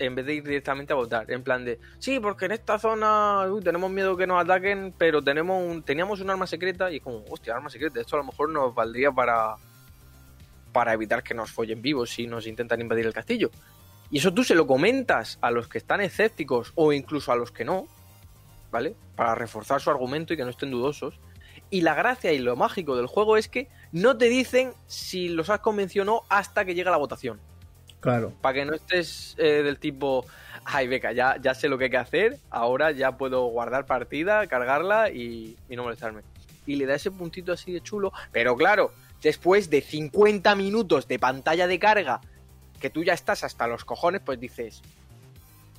en vez de ir directamente a votar. En plan de, sí, porque en esta zona tenemos miedo que nos ataquen, pero tenemos un, teníamos un arma secreta y es como, hostia, arma secreta, esto a lo mejor nos valdría para, para evitar que nos follen vivos si nos intentan invadir el castillo. Y eso tú se lo comentas a los que están escépticos o incluso a los que no, ¿vale? Para reforzar su argumento y que no estén dudosos. Y la gracia y lo mágico del juego es que no te dicen si los has convencido o no hasta que llega la votación. Claro. Para que no estés eh, del tipo, ay, beca, ya, ya sé lo que hay que hacer, ahora ya puedo guardar partida, cargarla y, y no molestarme. Y le da ese puntito así de chulo. Pero claro, después de 50 minutos de pantalla de carga, que tú ya estás hasta los cojones, pues dices,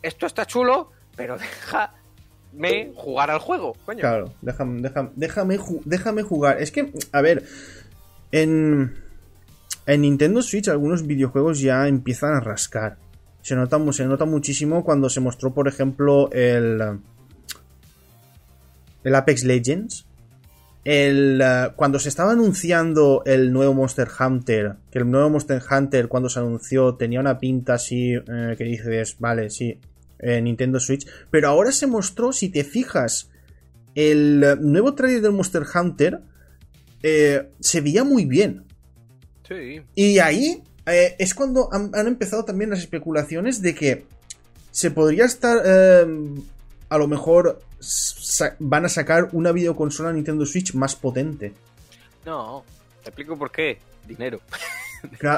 esto está chulo, pero déjame jugar al juego, coño. Claro, déjame, déjame, déjame, déjame jugar. Es que, a ver, en, en Nintendo Switch algunos videojuegos ya empiezan a rascar. Se nota, se nota muchísimo cuando se mostró, por ejemplo, el, el Apex Legends. El, eh, cuando se estaba anunciando el nuevo Monster Hunter, que el nuevo Monster Hunter cuando se anunció tenía una pinta así eh, que dices, vale, sí, eh, Nintendo Switch, pero ahora se mostró, si te fijas, el nuevo trailer del Monster Hunter eh, se veía muy bien. Sí. Y ahí eh, es cuando han, han empezado también las especulaciones de que se podría estar. eh, a lo mejor van a sacar una videoconsola Nintendo Switch más potente. No, te explico por qué. Dinero.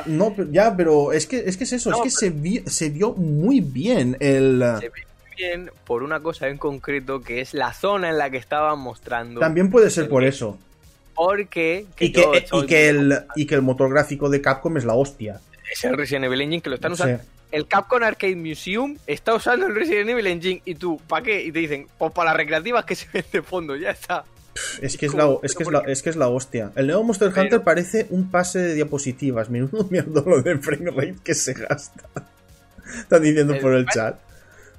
No, ya, pero es que es, que es eso, No, es que se, vi- se vio muy bien el. Se ve bien por una cosa en concreto que es la zona en la que estaban mostrando. También puede ser por eso. Porque. Y que, eh, y, que muy- el, y que el motor gráfico de Capcom es la hostia. Es el Resident Evil Engine que lo están Sí. usando. El Capcom Arcade Museum está usando el Resident Evil Engine. Y tú, ¿para qué? Y te dicen, pues para las recreativas que se ven de fondo, ya está. Es que es, la, es, que es, es que es la hostia. El nuevo Monster Pero- Hunter parece un pase de diapositivas. Menudo mierda lo de frame rate que se gasta. Están diciendo El- por el chat.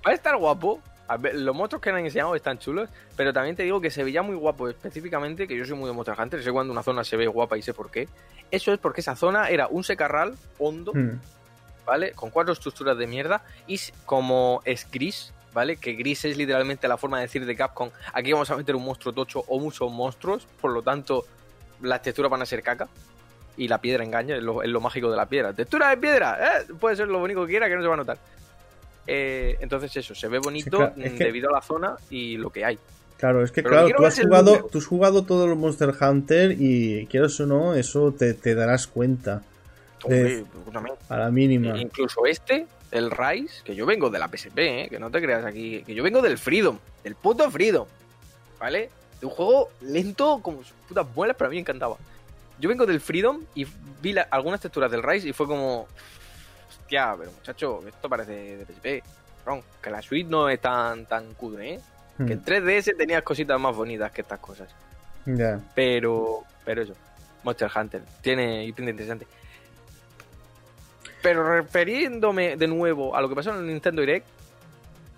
Va a estar guapo, A ver, los monstruos que han enseñado están chulos, pero también te digo que se veía muy guapo, específicamente, que yo soy muy de Monster Hunter, sé cuando una zona se ve guapa y sé por qué. Eso es porque esa zona era un secarral hondo, Hmm. ¿vale? Con cuatro estructuras de mierda y como es gris, ¿vale? Que gris es literalmente la forma de decir de Capcom, aquí vamos a meter un monstruo tocho o muchos monstruos, por lo tanto las texturas van a ser caca y la piedra engaña, es lo, es lo mágico de la piedra. Textura de piedra, ¿eh? puede ser lo bonito que quiera que no se va a notar. Eh, entonces eso, se ve bonito claro, es mm, que- debido a la zona y lo que hay. Claro, es que Pero claro, tú has jugado, tú has jugado todo el Monster Hunter y quieras o no, eso te, te darás cuenta De- Hombre, escúchame. a la mínima. E Incluso este, el Rise, que yo vengo de la PSP, ¿eh? que no te creas aquí, que yo vengo del Freedom, del puto Freedom, ¿vale? De un juego lento como sus putas muelas, pero a mí me encantaba. Yo vengo del Freedom y vi la- algunas texturas del Rise y fue como, hostia, pero muchacho, esto parece de PSP. Cabrón, que la suite no es tan, tan cutre, ¿eh? Hmm, Que en 3DS tenías cositas más bonitas que estas cosas. Ya. Pero, pero eso, Monster Hunter, tiene pinta interesante. Pero refiriéndome de nuevo a lo que pasó en el Nintendo Direct,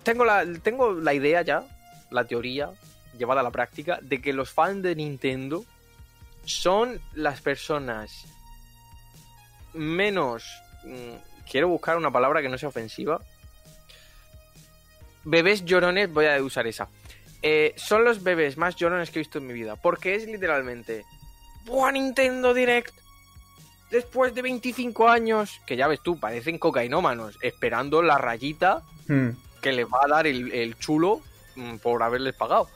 tengo la, tengo la idea ya, la teoría llevada a la práctica, de que los fans de Nintendo son las personas menos... quiero buscar una palabra que no sea ofensiva. Bebés llorones, voy a usar esa. Eh, son los bebés más llorones que he visto en mi vida. Porque es literalmente. ¡Buah, Nintendo Direct! Después de 25 años, que ya ves tú, parecen cocainómanos, esperando la rayita Hmm. que les va a dar el, el chulo mm, por haberles pagado.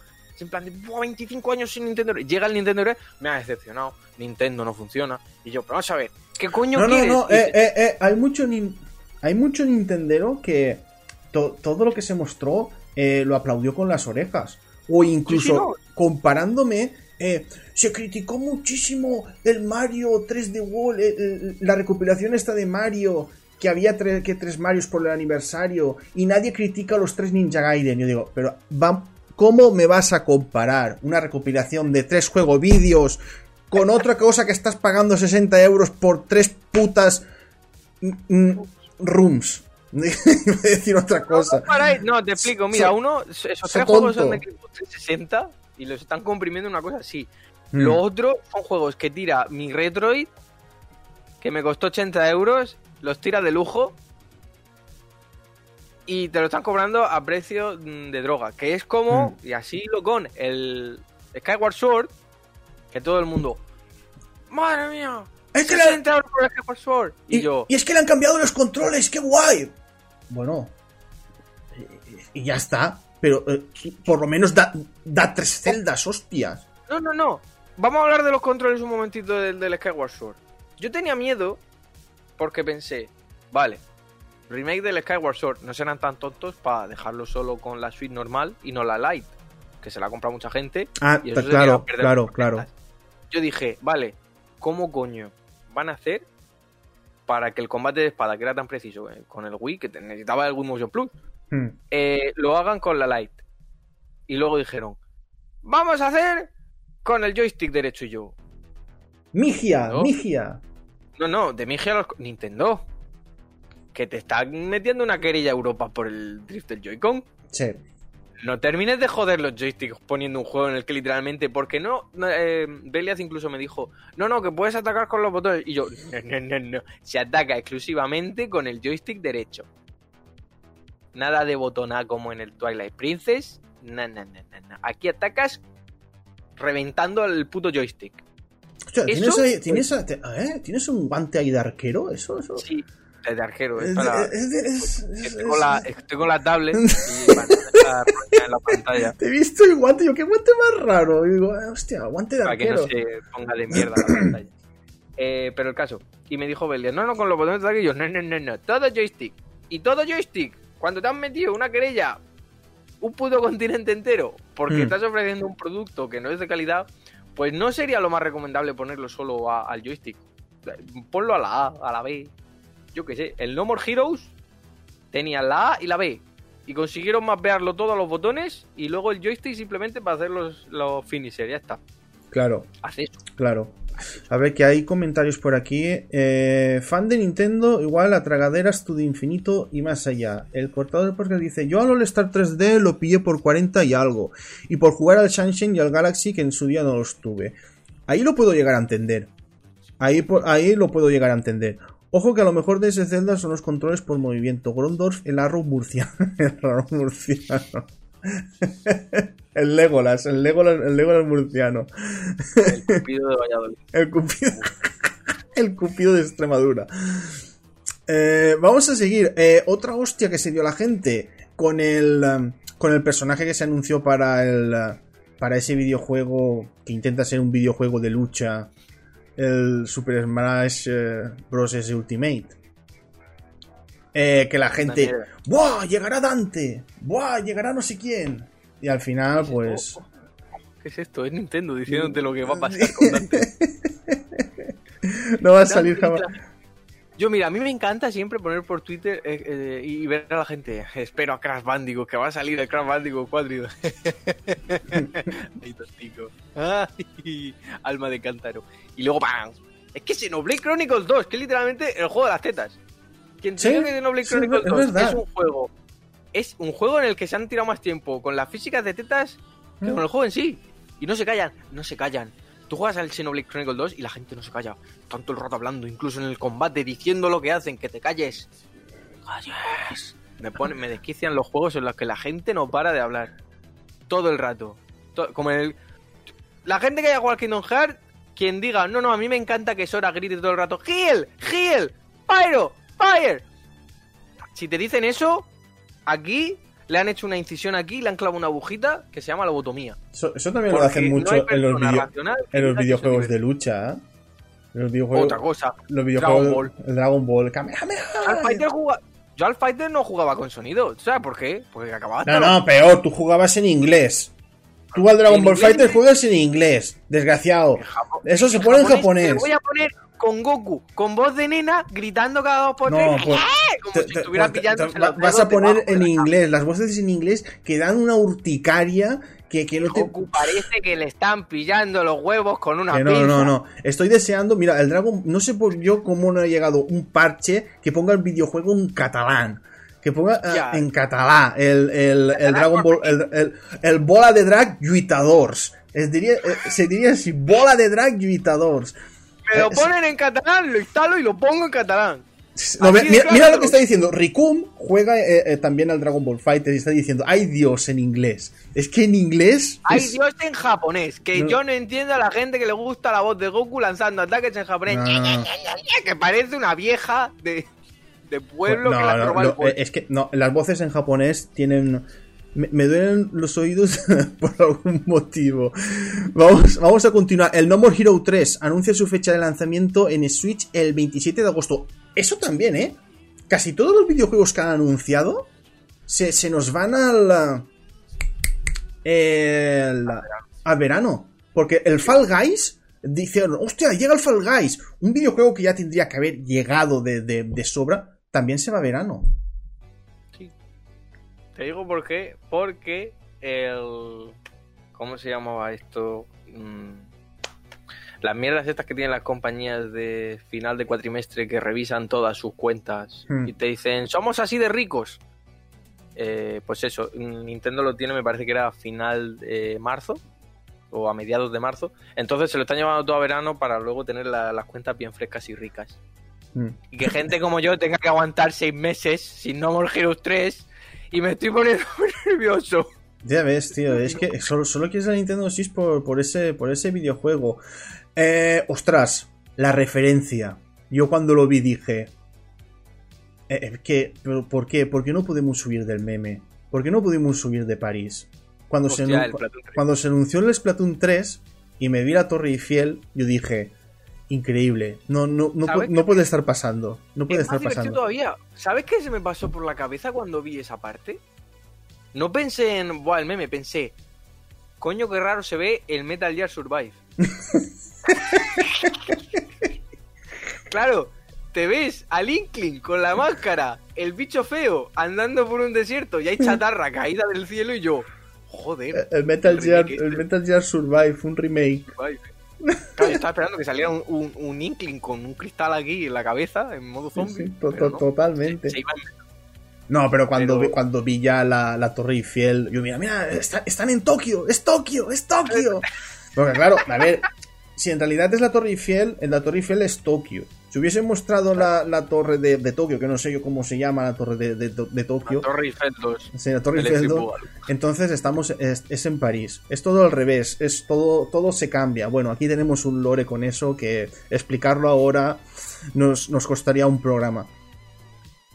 En plan de, ¡buah, 25 años sin Nintendo! Llega el Nintendo me ha decepcionado, Nintendo no funciona. Y yo, pero vamos a ver, ¿qué coño No, no, quieres? no, Y eh, eh, eh, hay mucho nin- hay mucho Nintendero que to- todo lo que se mostró eh, lo aplaudió con las orejas. O incluso Sí, sí, no. comparándome, eh, se criticó muchísimo el Mario 3D World, eh, la recopilación esta de Mario, que había tre- que tres Marios por el aniversario, y nadie critica los tres Ninja Gaiden. Yo digo, pero va- ¿cómo me vas a comparar una recopilación de tres juegos vídeos con otra cosa que estás pagando 60 euros por tres putas rooms? Iba a decir otra cosa. No, te explico. Mira, So- uno, esos so tres juegos son de Xbox 360 y los están comprimiendo en una cosa así. Mm. Lo otro son juegos que tira mi Retroid, que me costó 80 euros, los tira de lujo y te lo están cobrando a precio mm, de droga. Que es como, y así lo con el Skyward Sword, que todo el mundo, ¡Madre mía! Es que le- 60 euros por el Skyward Sword. Y, Y, yo, y es que le han cambiado los controles, qué guay. Bueno, y- y ya está. Pero eh, por lo menos da, da tres celdas, hostias. No, no, no. Vamos a hablar de los controles un momentito del, del Skyward Sword. Yo tenía miedo porque pensé, vale, remake del Skyward Sword no serán tan tontos para dejarlo solo con la suite normal y no la light, que se la ha comprado mucha gente. Ah, y eso claro, claro, claro. Yo dije, vale, ¿cómo coño van a hacer para que el combate de espada, que era tan preciso eh, con el Wii, que necesitaba el Wii Motion Plus, Hmm. eh, lo hagan con la Lite. Y luego dijeron, vamos a hacer con el joystick derecho y yo. Migia, No. Migia. No, no, de Migia los Nintendo. Que te están metiendo una querella a Europa por el drift del Joy-Con. Sí. No termines de joder los joysticks poniendo un juego en el que literalmente. Porque no. eh, Beliaz incluso me dijo: No, no, que puedes atacar con los botones. Y yo: No, no, no, no. Se ataca exclusivamente con el joystick derecho. Nada de botoná como en el Twilight Princess. No, no, no, no, no. Aquí atacas reventando el puto joystick. Hostia, ¿tienes, ¿eh? ¿Tienes un guante ahí de arquero? Eso, eso. Sí, el de arquero. Es para. es- es- es- Estoy con, la, tablet y para en la pantalla Te he visto el guante, yo, qué guante más raro. Y digo, ah, hostia, guante de para que no se ponga de mierda la pantalla. Eh, pero el caso, y me dijo Belia, no, no, con los botones de ataque, y yo, no, no, no, no, todo joystick. Y todo joystick, cuando te han metido una querella, un puto continente entero, porque Mm. estás ofreciendo un producto que no es de calidad, pues no sería lo más recomendable ponerlo solo a- al joystick. Ponlo a la A, a la B. Yo qué sé, el No More Heroes tenía la A y la B. Y consiguieron mapearlo todo a los botones y luego el joystick simplemente para hacer los, los finishers, ya está. Claro, eso. claro. A ver, que hay comentarios por aquí. Eh, fan de Nintendo, igual a tragaderas tu de infinito y más allá. El cortador porque dice: Yo al All-Star 3D lo pillé por 40 y algo. Y por jugar al Sunshine y al Galaxy, que en su día no los tuve. Ahí lo puedo llegar a entender. Ahí, ahí lo puedo llegar a entender. Ojo que a lo mejor de ese Zelda son los controles por movimiento. Grondorf, el Arrow murciano. el Arrow murciano. el Legolas, el Legolas, el Legolas murciano. El cupido de Valladolid. El cupido, el cupido de Extremadura. Eh, vamos a seguir. Eh, otra hostia que se dio la gente con el um, con el personaje que se anunció para el uh, para ese videojuego que intenta ser un videojuego de lucha, el Super Smash eh, Bros. Ultimate. Eh, que la gente. ¡buah! Llegará Dante, ¡buah! Llegará no sé quién. Y al final, pues. ¿Qué es esto? Es Nintendo diciéndote lo que va a pasar con Dante. No va a salir jamás. Yo, mira, a mí me encanta siempre poner por Twitter eh, eh, y ver a la gente. Espero a Crash Bandicoot, que va a salir el Crash Bandicoot 4. y- Ay, tontico. Ay, alma de cántaro. Y luego, ¡pam! Es que Xenoblade Chronicles 2, que es literalmente el juego de las tetas. Quien te Sí, que Xenoblade sí, Chronicles es 2 verdad. es un juego. Es un juego en el que se han tirado más tiempo con las físicas de tetas que Mm. con el juego en sí. Y no se callan, no se callan. Tú juegas al Xenoblade Chronicles 2 y la gente no se calla. Tanto el rato hablando, incluso en el combate, diciendo lo que hacen, que te calles. Calles. Me, pone, me desquician los juegos en los que la gente no para de hablar. Todo el rato. To- como en el... La gente que haya jugado al Kingdom Hearts, quien diga, no, no, a mí me encanta que Sora grite todo el rato, ¡Heal! ¡Heal! ¡Pyro! ¡Fire! Si te dicen eso, aquí le han hecho una incisión aquí, le han clavado una agujita que se llama lobotomía. Eso, eso también lo hacen mucho en los, video- que en los videojuegos de lucha. ¿eh? En los videojuegos, Otra cosa. los videojuegos Dragon Ball. el Dragon Ball. Kamehameha. Al Fighter juga- Yo al Fighter no jugaba con sonido. ¿Sabes por qué? Porque acababa No, no, peor, tú jugabas en inglés. Tú al Dragon Ball Fighter juegas en inglés, desgraciado. Eso se pone en Te japonés. voy a poner con Goku, con voz de nena, gritando cada dos por No, tres. pues. Como Te- si te- estuviera te- te- vas a poner en inglés, las voces en inglés que dan una urticaria que, que no te... Goku parece que le están pillando los huevos con una Que no, pinza. no, no. Estoy deseando. Mira, el Dragon. No sé por yo cómo no ha llegado un parche que ponga el videojuego en catalán. Que ponga Ya. en catalán el, el, el Dragon Ball. El, el, el bola de drag lluitadors. Es eh, se diría así: bola de drag lluitadors. Me lo Eh, ponen en catalán, lo instalo y lo pongo en catalán. No, mira, claro. mira lo que está diciendo. Ricum juega eh, eh, también al Dragon Ball Fighter y está diciendo: ¡Ay Dios! en inglés. Es que en inglés. Hay es- Dios en japonés, que No. yo no entiendo a la gente que le gusta la voz de Goku lanzando ataques en japonés. No. Que parece una vieja de, de pueblo No, que la no, pueblo. eh, es que no, las voces en japonés tienen. Me, me duelen los oídos por algún motivo. Vamos, vamos a continuar. El No More Hero 3 anuncia su fecha de lanzamiento en Switch el 27 de agosto. Eso también, ¿eh? Casi todos los videojuegos que han anunciado se, se nos van al. el- al verano. Porque el Fall Guys. Dijeron, hostia, llega el Fall Guys. Un videojuego que ya tendría que haber llegado de, de- de sobra. También se va verano. Te digo por qué. Porque el. ¿Cómo se llamaba esto? Mm, Las mierdas estas que tienen las compañías de final de cuatrimestre que revisan todas sus cuentas Hmm. y te dicen, somos así de ricos. Eh, pues eso, Nintendo lo tiene, me parece que era a final de marzo o a mediados de marzo. Entonces se lo están llevando todo a verano para luego tener la- las cuentas bien frescas y ricas. Mm. Y que gente como yo tenga que aguantar seis meses sin No More Heroes 3 y me estoy poniendo muy nervioso. Ya ves, tío, es que solo, solo quieres la Nintendo Switch por, por, ese, por ese videojuego. Eh, ostras, la referencia. Yo cuando lo vi dije... eh, eh, que, pero ¿Por qué? ¿Por qué no podemos subir del meme? ¿Por qué no pudimos subir de París? Cuando, se, Hostia, anu- el Splatoon 3. cuando se anunció el Splatoon 3 y me vi la Torre Eiffel, yo dije... Increíble. No, no, no, ¿Sabes pu- no puede estar pasando. No puede Es estar pasando. todavía. ¿Sabes qué se me pasó por la cabeza cuando vi esa parte? No pensé en, buah, el meme, pensé, coño, qué raro se ve el Metal Gear Survive. claro, te ves al Inkling con la máscara, el bicho feo, andando por un desierto y hay chatarra caída del cielo y yo, Joder. El Metal Gear, el. Metal Gear Survive, un remake. Claro, yo estaba esperando que saliera un, un, un Inkling con un cristal aquí en la cabeza, en modo zombie. sí, to- pero to- no. totalmente. Se iba en- No, pero cuando, Pero- Vi, cuando vi ya la, la Torre Eiffel, yo mira, mira, está- están en Tokio, es Tokio, es Tokio. Porque claro, a ver, si en realidad es la Torre Eiffel, en la Torre Eiffel es Tokio. Si hubiesen mostrado la, la torre de, de Tokio, que no sé yo cómo se llama la torre de, de- de Tokio, La Torre Eiffel 2. sí, la Torre Eiffel, Boogaloo. entonces estamos es, es en París. Es todo al revés, es todo todo se cambia. Bueno, aquí tenemos un lore con eso que explicarlo ahora nos, nos costaría un programa.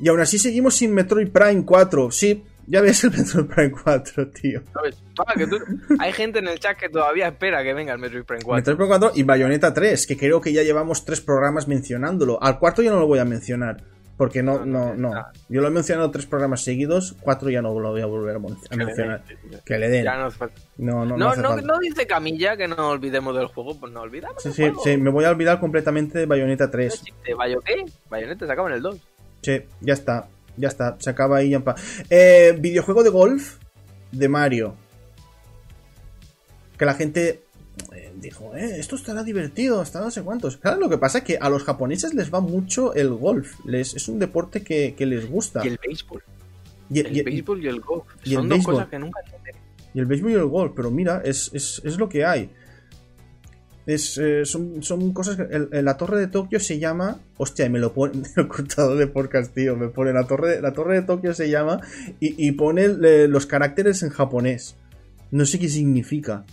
Y aún así seguimos sin Metroid Prime 4. Sí, ya ves el Metroid Prime 4, tío. ¿Sabes? Ah, que tú- Hay gente en el chat que todavía espera que venga el Metroid Prime 4. Metroid Prime 4 y Bayonetta 3, que creo que ya llevamos tres programas mencionándolo. Al cuarto ya no lo voy a mencionar. Porque no, no, no. Yo lo he mencionado tres programas seguidos, cuatro ya no lo voy a volver a mencionar. Que le den. Ya no. No, no, no, hace no, falta. no dice Camilla que no olvidemos del juego, pues no olvidamos. Sí, sí, juego. sí, me voy a olvidar completamente de Bayonetta 3. ¿De Bayo qué? Bayonetta se acaba en el 2. Sí, ya está, ya está, se acaba ahí. Eh, videojuego de golf de Mario. Que la gente eh, dijo, eh, esto estará divertido, hasta no sé cuántos. Claro, lo que pasa es que a los japoneses les va mucho el golf. Les, es un deporte que, que les gusta. Y el béisbol. Y, El béisbol y el golf. y el Son dos béisbol. cosas que nunca entenderé. y el béisbol y el golf, pero mira, es, es, es lo que hay. Es, eh, son, son cosas que. la torre de Tokio se llama. Hostia, me lo pone. El cortador de podcast, tío. Me pone la torre, la torre de Tokio se llama. Y, y pone los caracteres en japonés. No sé qué significa.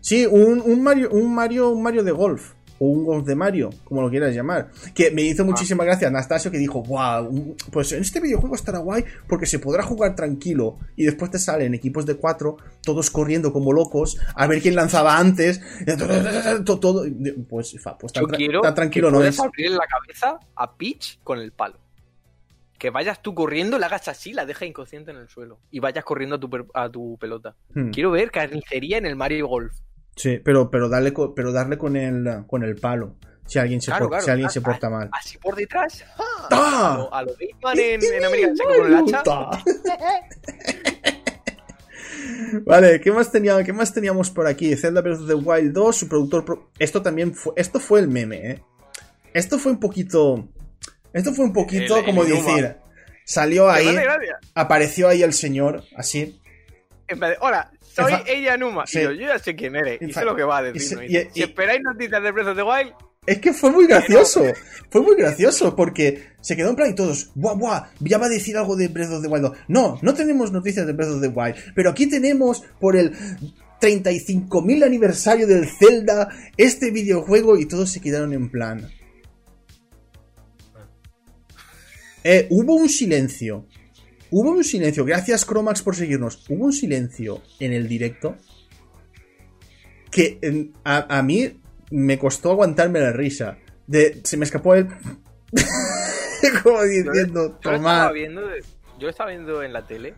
Sí, un, un Mario, un Mario, un Mario de golf. O un golf de Mario, como lo quieras llamar. Que me hizo muchísima gracia Anastasio que dijo, wow, pues en este videojuego estará guay porque se podrá jugar tranquilo. Y después te salen equipos de cuatro, todos corriendo como locos, a ver quién lanzaba antes. Todo, todo- pues, pues tan, Yo tra- quiero tan tranquilo que no es. abrir la cabeza a Peach con el palo. Que vayas tú corriendo, la hagas así, la dejas inconsciente en el suelo. Y vayas corriendo a tu, a tu pelota. Hmm. Quiero ver carnicería en el Mario Golf. Sí, pero, pero, darle, pero darle con el, con el palo. Si alguien se, Claro, por- claro. si alguien se porta mal. Así por detrás. ¡ah! ¡Ah! A lo, a lo en, en American Psycho con el hacha. Vale, ¿qué más, tenía, ¿qué más teníamos por aquí? Zelda Breath of the Wild 2, su productor... pro- Esto también fue... Esto fue el meme, ¿eh? Esto fue un poquito... Esto fue un poquito El- como decir... Salió ahí, apareció ahí el señor, así. En vez de, hola, soy Efa- ella Numa. Sí. Y yo, yo ya sé quién eres. Y sé lo que va a y se- decir. y- si esperáis noticias de Breath of the Wild, Es que fue muy gracioso. Fue muy gracioso porque se quedó en plan y todos, buah, buah, ya va a decir algo de Breath of the Wild. No, no tenemos noticias de Breath of the Wild. Pero aquí tenemos por el 35.000 aniversario del Zelda este videojuego y todos se quedaron en plan. Eh, hubo un silencio. Hubo un silencio. Gracias, Cromax, por seguirnos. Hubo un silencio en el directo que em, a, a mí me costó aguantarme la risa. De, se me escapó el. como diciendo, Yo lo estaba viendo, yo estaba viendo en la tele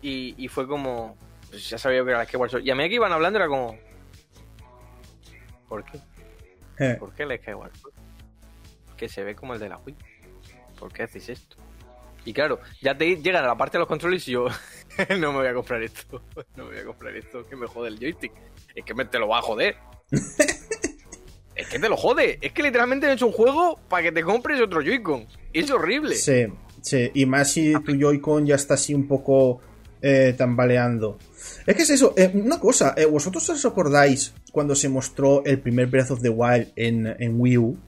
y, y fue como. Pues ya sabía que era la Skyward Sword. Y a medida que iban hablando era como. ¿Por qué? Eh, ¿Por qué la Skyward Sword? Que se ve como el de la Wii. ¿Por qué hacéis esto? Y claro, ya te llegan a la parte de los controles y yo. no me voy a comprar esto. No me voy a comprar esto. Que me jode el joystick. Es que me, te lo va a joder. es que te lo jode. Es que literalmente han hecho un juego para que te compres otro Joy-Con. Es horrible. sí, sí. Y más si tu Joy-Con ya está así un poco eh, tambaleando. Es que es eso. eh, una cosa, eh, ¿vosotros os acordáis cuando se mostró el primer Breath of the Wild en, en Wii U?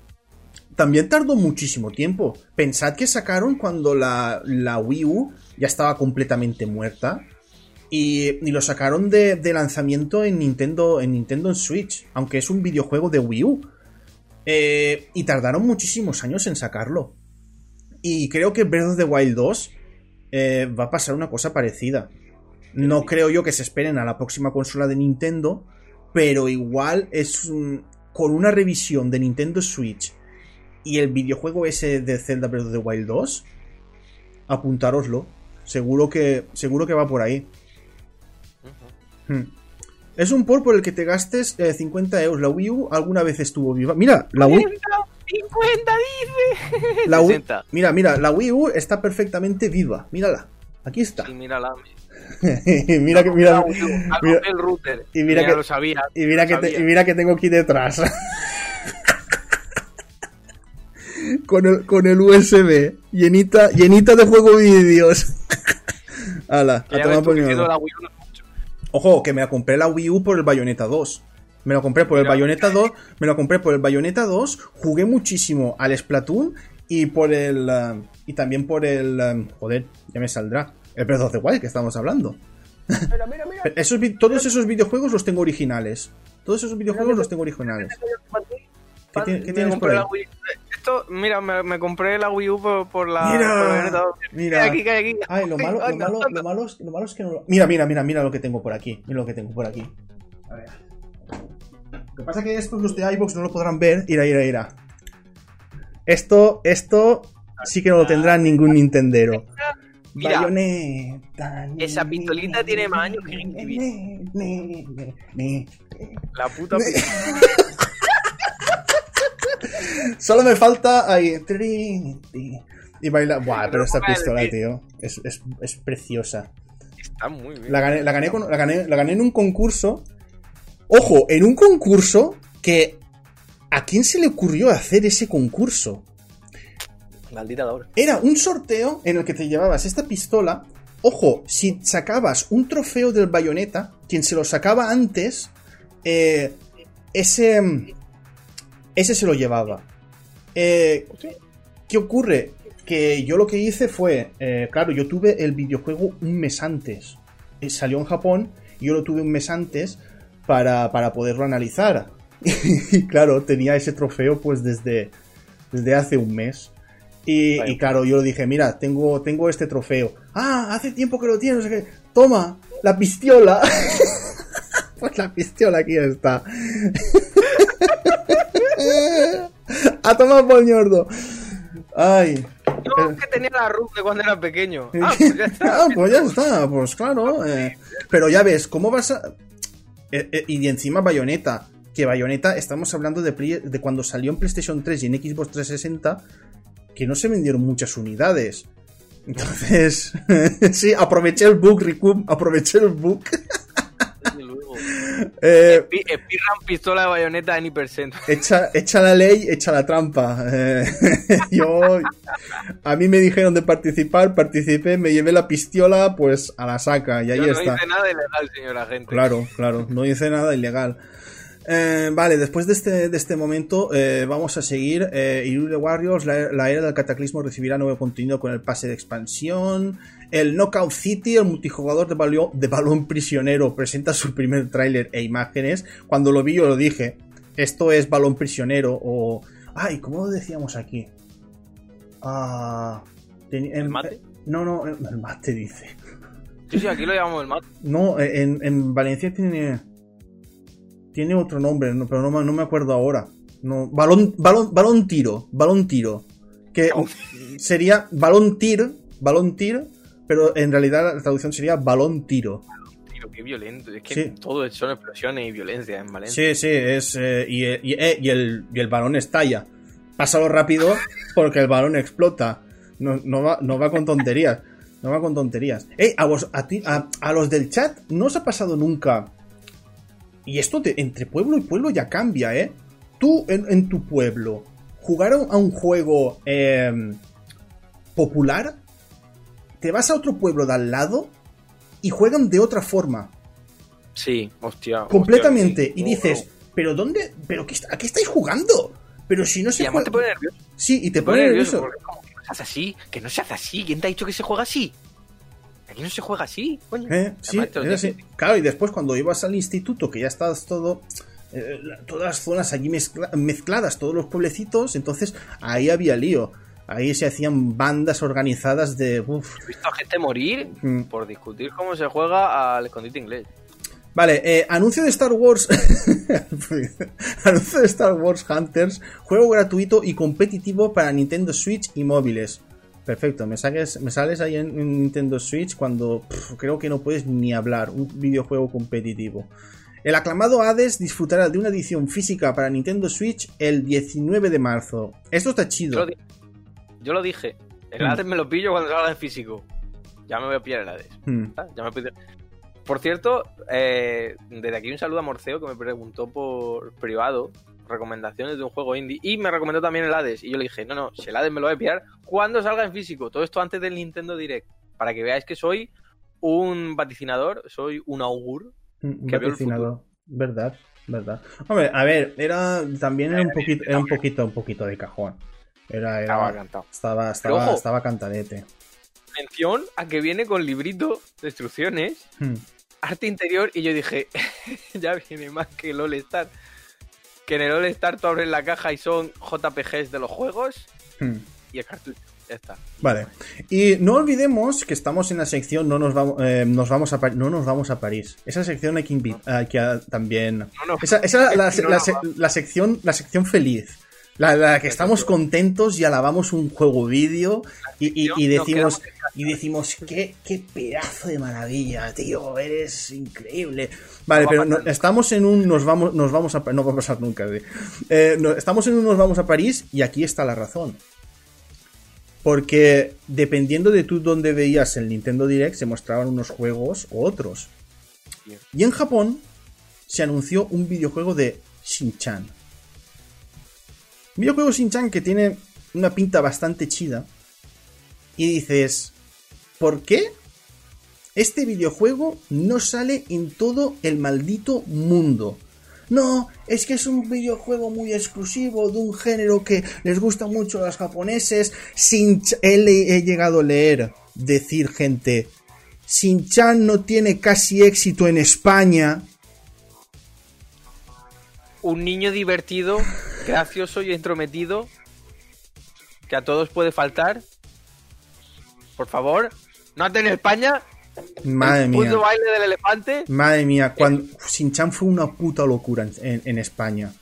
También tardó muchísimo tiempo. Pensad que sacaron cuando la, la Wii U ya estaba completamente muerta. Y, y lo sacaron de, lanzamiento en Nintendo, en Nintendo en Switch. Aunque es un videojuego de Wii U. Eh, y tardaron muchísimos años en sacarlo. Y creo que Breath of the Wild 2 eh, va a pasar una cosa parecida. No creo yo que se esperen a la próxima consola de Nintendo. Pero igual es con una revisión de Nintendo Switch y el videojuego ese de Zelda Breath of the Wild 2, apuntároslo. Seguro que, seguro que va por ahí. Hmm. Es un port por el que te gastes eh, 50 euros. La Wii U alguna vez estuvo viva. Mira, la Wii, 50 la Wii- 60. mira, mira, la Wii U está perfectamente viva. Mírala. Aquí está. Sí, mírala. y mira que mira, U, el router. y mira que- lo sabía. y mira lo que te- y mira que tengo aquí detrás. con, el, con el USB llenita, llenita de juego vídeos. Ala, Que a tomar por. Ojo, que me la compré la Wii U por el Bayonetta 2. Me lo compré por el Mira. Bayonetta 2, me lo compré por el Bayonetta 2, jugué muchísimo al Splatoon y por el eh, y también por el eh, joder, ya me saldrá, el Breath of the Wild que estamos hablando. Mira, mira, mira. Pero Esos, todos esos videojuegos los tengo originales. Todos esos videojuegos los tengo originales. ¿Qué, tiene- qué tienes por ahí? Esto, mira, me, me compré la Wii U por, por la. Mira, por la Bayonetta 2. mira. Aquí, aquí. Ay, lo malo, lo malo, lo malo, es- lo malo es que no lo... Mira, mira, mira, mira lo que tengo por aquí. Mira lo que tengo por aquí. A ver. Lo que pasa es que estos los de iVox no lo podrán ver. Ira, ira, ira. Esto, esto sí que no lo tendrá ningún Nintendero. Mira. Bayonetta. Esa pistolita tiene más años que Ne, ne, ne, ne. La puta. Ne. Solo me falta ahí. Y baila. Buah, pero esta pistola, tío. Es, es, es preciosa. Está muy bien. La gané, la, gané con- la, gané, la gané en un concurso. Ojo, en un concurso que. ¿A quién se le ocurrió hacer ese concurso? Maldita Dora. Era un sorteo en el que te llevabas esta pistola. Ojo, si sacabas un trofeo del bayoneta, quien se lo sacaba antes, eh, ese. Ese se lo llevaba. Eh, ¿Qué ocurre? Que yo lo que hice fue. eh, claro, yo tuve el videojuego un mes antes. Eh, salió en Japón y yo lo tuve un mes antes para, para poderlo analizar. y claro, tenía ese trofeo pues desde, desde hace un mes. Y, claro, yo le dije, mira, tengo, tengo este trofeo. Ah, hace tiempo que lo tienes. no sé qué. Toma, la pistola. pues la pistola aquí está. A tomar por ñordo. Ay. No, Eh. que tenía la RUF de cuando era pequeño. Ah, pues ya está. Ah, pues ya está, pues claro. eh. Pero ya ves, ¿cómo vas a...? eh, eh, y encima Bayonetta. Que Bayonetta, estamos hablando de, play- de cuando salió en PlayStation 3 y en Xbox 360, que no se vendieron muchas unidades. Entonces, sí, aproveché el bug, Rikum, aproveché el bug. Eh, Speedrun pistola de bayoneta en hipercentro. Echa, echa la ley, echa la trampa. Eh, yo, a mí me dijeron de participar, participé, me llevé la pistola, pues a la saca, y ahí Yo no está. hice nada ilegal, señor agente. Claro, claro, no hice nada ilegal. Eh, vale, después de este, de este momento eh, vamos a seguir. Eh, Irule Warriors, la, la era del cataclismo recibirá nuevo contenido con el pase de expansión. El Knockout City, el multijugador de, balio- de balón prisionero, presenta su primer tráiler e imágenes. Cuando lo vi yo lo dije, esto es balón prisionero o... Ay, ¿cómo lo decíamos aquí? Ah... ¿El en- mate? No, no, el mate dice. Sí, sí, aquí lo llamamos el mate. No, en, en Valencia tiene. Tiene otro nombre, no, pero no, me- no me acuerdo ahora. No, balón, balón, balón tiro, balón tiro. Que sería balón tir, balón tir, pero en realidad la traducción sería balón tiro. Qué violento. Es que Sí. todo son explosiones y violencia en Valencia. Sí, sí, es. eh, y, y- eh, y el, y el balón estalla. Pásalo rápido porque el balón explota. No, no, va, no va con tonterías. No va con tonterías. Eh, a, vos, a, ti, a, a los del chat, ¿no os ha pasado nunca? Y esto de- entre pueblo y pueblo ya cambia, ¿eh? Tú en, en tu pueblo, jugar a un- juego eh, popular, te vas a otro pueblo de al lado y juegan de otra forma. Sí, hostia. Completamente. hostia, sí. Y dices, ¿pero dónde? ¿Pero qué, a qué estáis jugando? Pero si no Y se además juega. te pone nervioso. Sí, y te Te pone pone nervioso. nervioso. que no se hace así. Que no se hace así. ¿Quién te ha dicho que se juega así? Aquí no se juega así, coño. ¿Eh? Sí, así. Claro, y después cuando ibas al instituto, que ya estás todo. eh, todas las zonas allí mezcla- mezcladas, todos los pueblecitos, entonces ahí había lío. Ahí se hacían bandas organizadas de. uf. He visto a gente morir Mm. por discutir cómo se juega al escondite inglés. Vale, eh, anuncio de Star Wars. anuncio de Star Wars Hunters. Juego gratuito y competitivo para Nintendo Switch y móviles. Perfecto, me, saques, me sales ahí en, en Nintendo Switch cuando creo que no puedes ni hablar. Un videojuego competitivo. El aclamado Hades disfrutará de una edición física para Nintendo Switch el 19 de marzo. Esto está Yo chido. lo, yo lo dije. El Mm. Hades me lo pillo cuando salga en físico. ya me voy a pillar el Hades. Hmm. Ah, Ya me Por cierto, eh, desde aquí un saludo a Morceo que me preguntó por privado recomendaciones de un juego indie y me recomendó también el Hades. Y yo le dije, no, no, si el Hades me lo voy a pillar cuando salga en físico. Todo esto antes del Nintendo Direct. Para que veáis que soy un vaticinador, soy un augur. Un Que vaticinador. Verdad, verdad. Hombre, a ver, era también era un poquito, era un poquito, un poquito de cajón. Era, era- Estaba cantado. estaba, estaba, ojo. estaba cantadete. Mención a que viene con librito de instrucciones, Hmm. arte interior, y yo dije, ya viene más que All Star. Que en el All Star tú abres la caja y son JPGs de los juegos Hmm. y el cartucho. Ya está. Vale. Y no olvidemos que estamos en la sección no nos vamos, eh, nos vamos a no nos vamos a París. Esa sección hay que, invi- hay que ah, también. No, no. Esa, la sección la sección feliz. La, la que estamos contentos y alabamos un juego vídeo y, y- decimos y decimos qué, qué pedazo de maravilla, tío, eres increíble. Vale, va pero no- estamos en un nos vamos nos vamos a no va a pasar nunca. sí. Eh, no, estamos en un nos vamos a París y aquí está la razón. Porque dependiendo de tú dónde veías el Nintendo Direct, se mostraban unos juegos u otros. Y en Japón se anunció un videojuego de Shin-Chan. Videojuego Shin-Chan que tiene una pinta bastante chida. Y dices, ¿por qué este videojuego no sale en todo el maldito mundo? No, es que es un videojuego muy exclusivo de un género que les gusta mucho a los japoneses. Sin he, he llegado a leer decir gente, Shin-Chan no tiene casi éxito en España. Un niño divertido, gracioso y entrometido que a todos puede faltar. Por favor, no en España. Madre el mía. baile del elefante. Madre mía, cuando Shin-Chan fue una puta locura en, en- en España.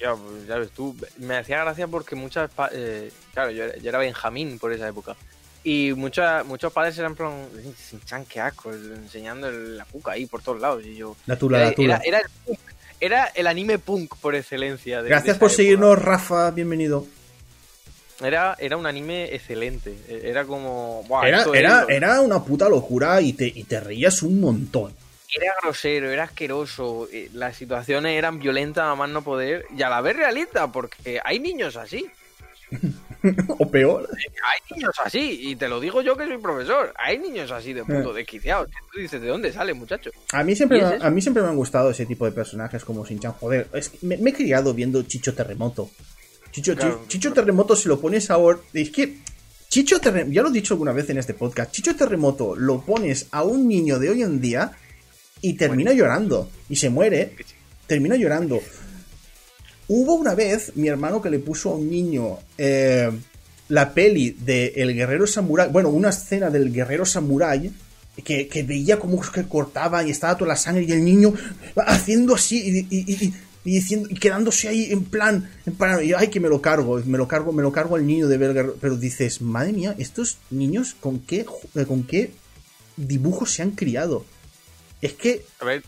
Ya, pues, ya ves tú, me hacía gracia porque muchas. eh, claro, yo era, yo era Benjamín por esa época. Y mucha- muchos padres eran plan. Sin qué asco, enseñando la cuca ahí por todos lados. Y yo. La tula, la era, tula. era, era el era el anime punk por excelencia. de- Gracias por época. seguirnos, Rafa. Bienvenido. Era, era un anime excelente. Era como. buah, Era, era, era una puta locura y te, y te reías un montón. era grosero, era asqueroso. eh, Las situaciones eran violentas a más no poder. Y a la vez realista, porque hay niños así. o peor. Hay niños así. Y te lo digo yo que soy profesor. Hay niños así de Eh. puto desquiciados. que Tú dices, ¿de dónde sale, muchacho? A mí, siempre, a mí siempre me han gustado ese tipo de personajes como Shin-Chan. Joder, es que me, me he criado viendo Chicho Terremoto. Chicho, Claro. Chicho Terremoto, si lo pones ahora. Es que. Chicho Terremoto, ya lo he dicho alguna vez en este podcast. Chicho Terremoto lo pones a un niño de hoy en día y termina llorando. Y se muere. Termina llorando. Hubo una vez mi hermano que le puso a un niño eh, la peli de El Guerrero Samurai. Bueno, una escena del Guerrero Samurai. Que, que veía cómo que cortaba y estaba toda la sangre y el niño haciendo así y, y- y- y- y diciendo y quedándose ahí en plan, en plan y, ay que me lo cargo me lo cargo me lo cargo al niño de Guerrero". pero dices madre mía estos niños con qué eh, con qué dibujos se han criado es que A ver,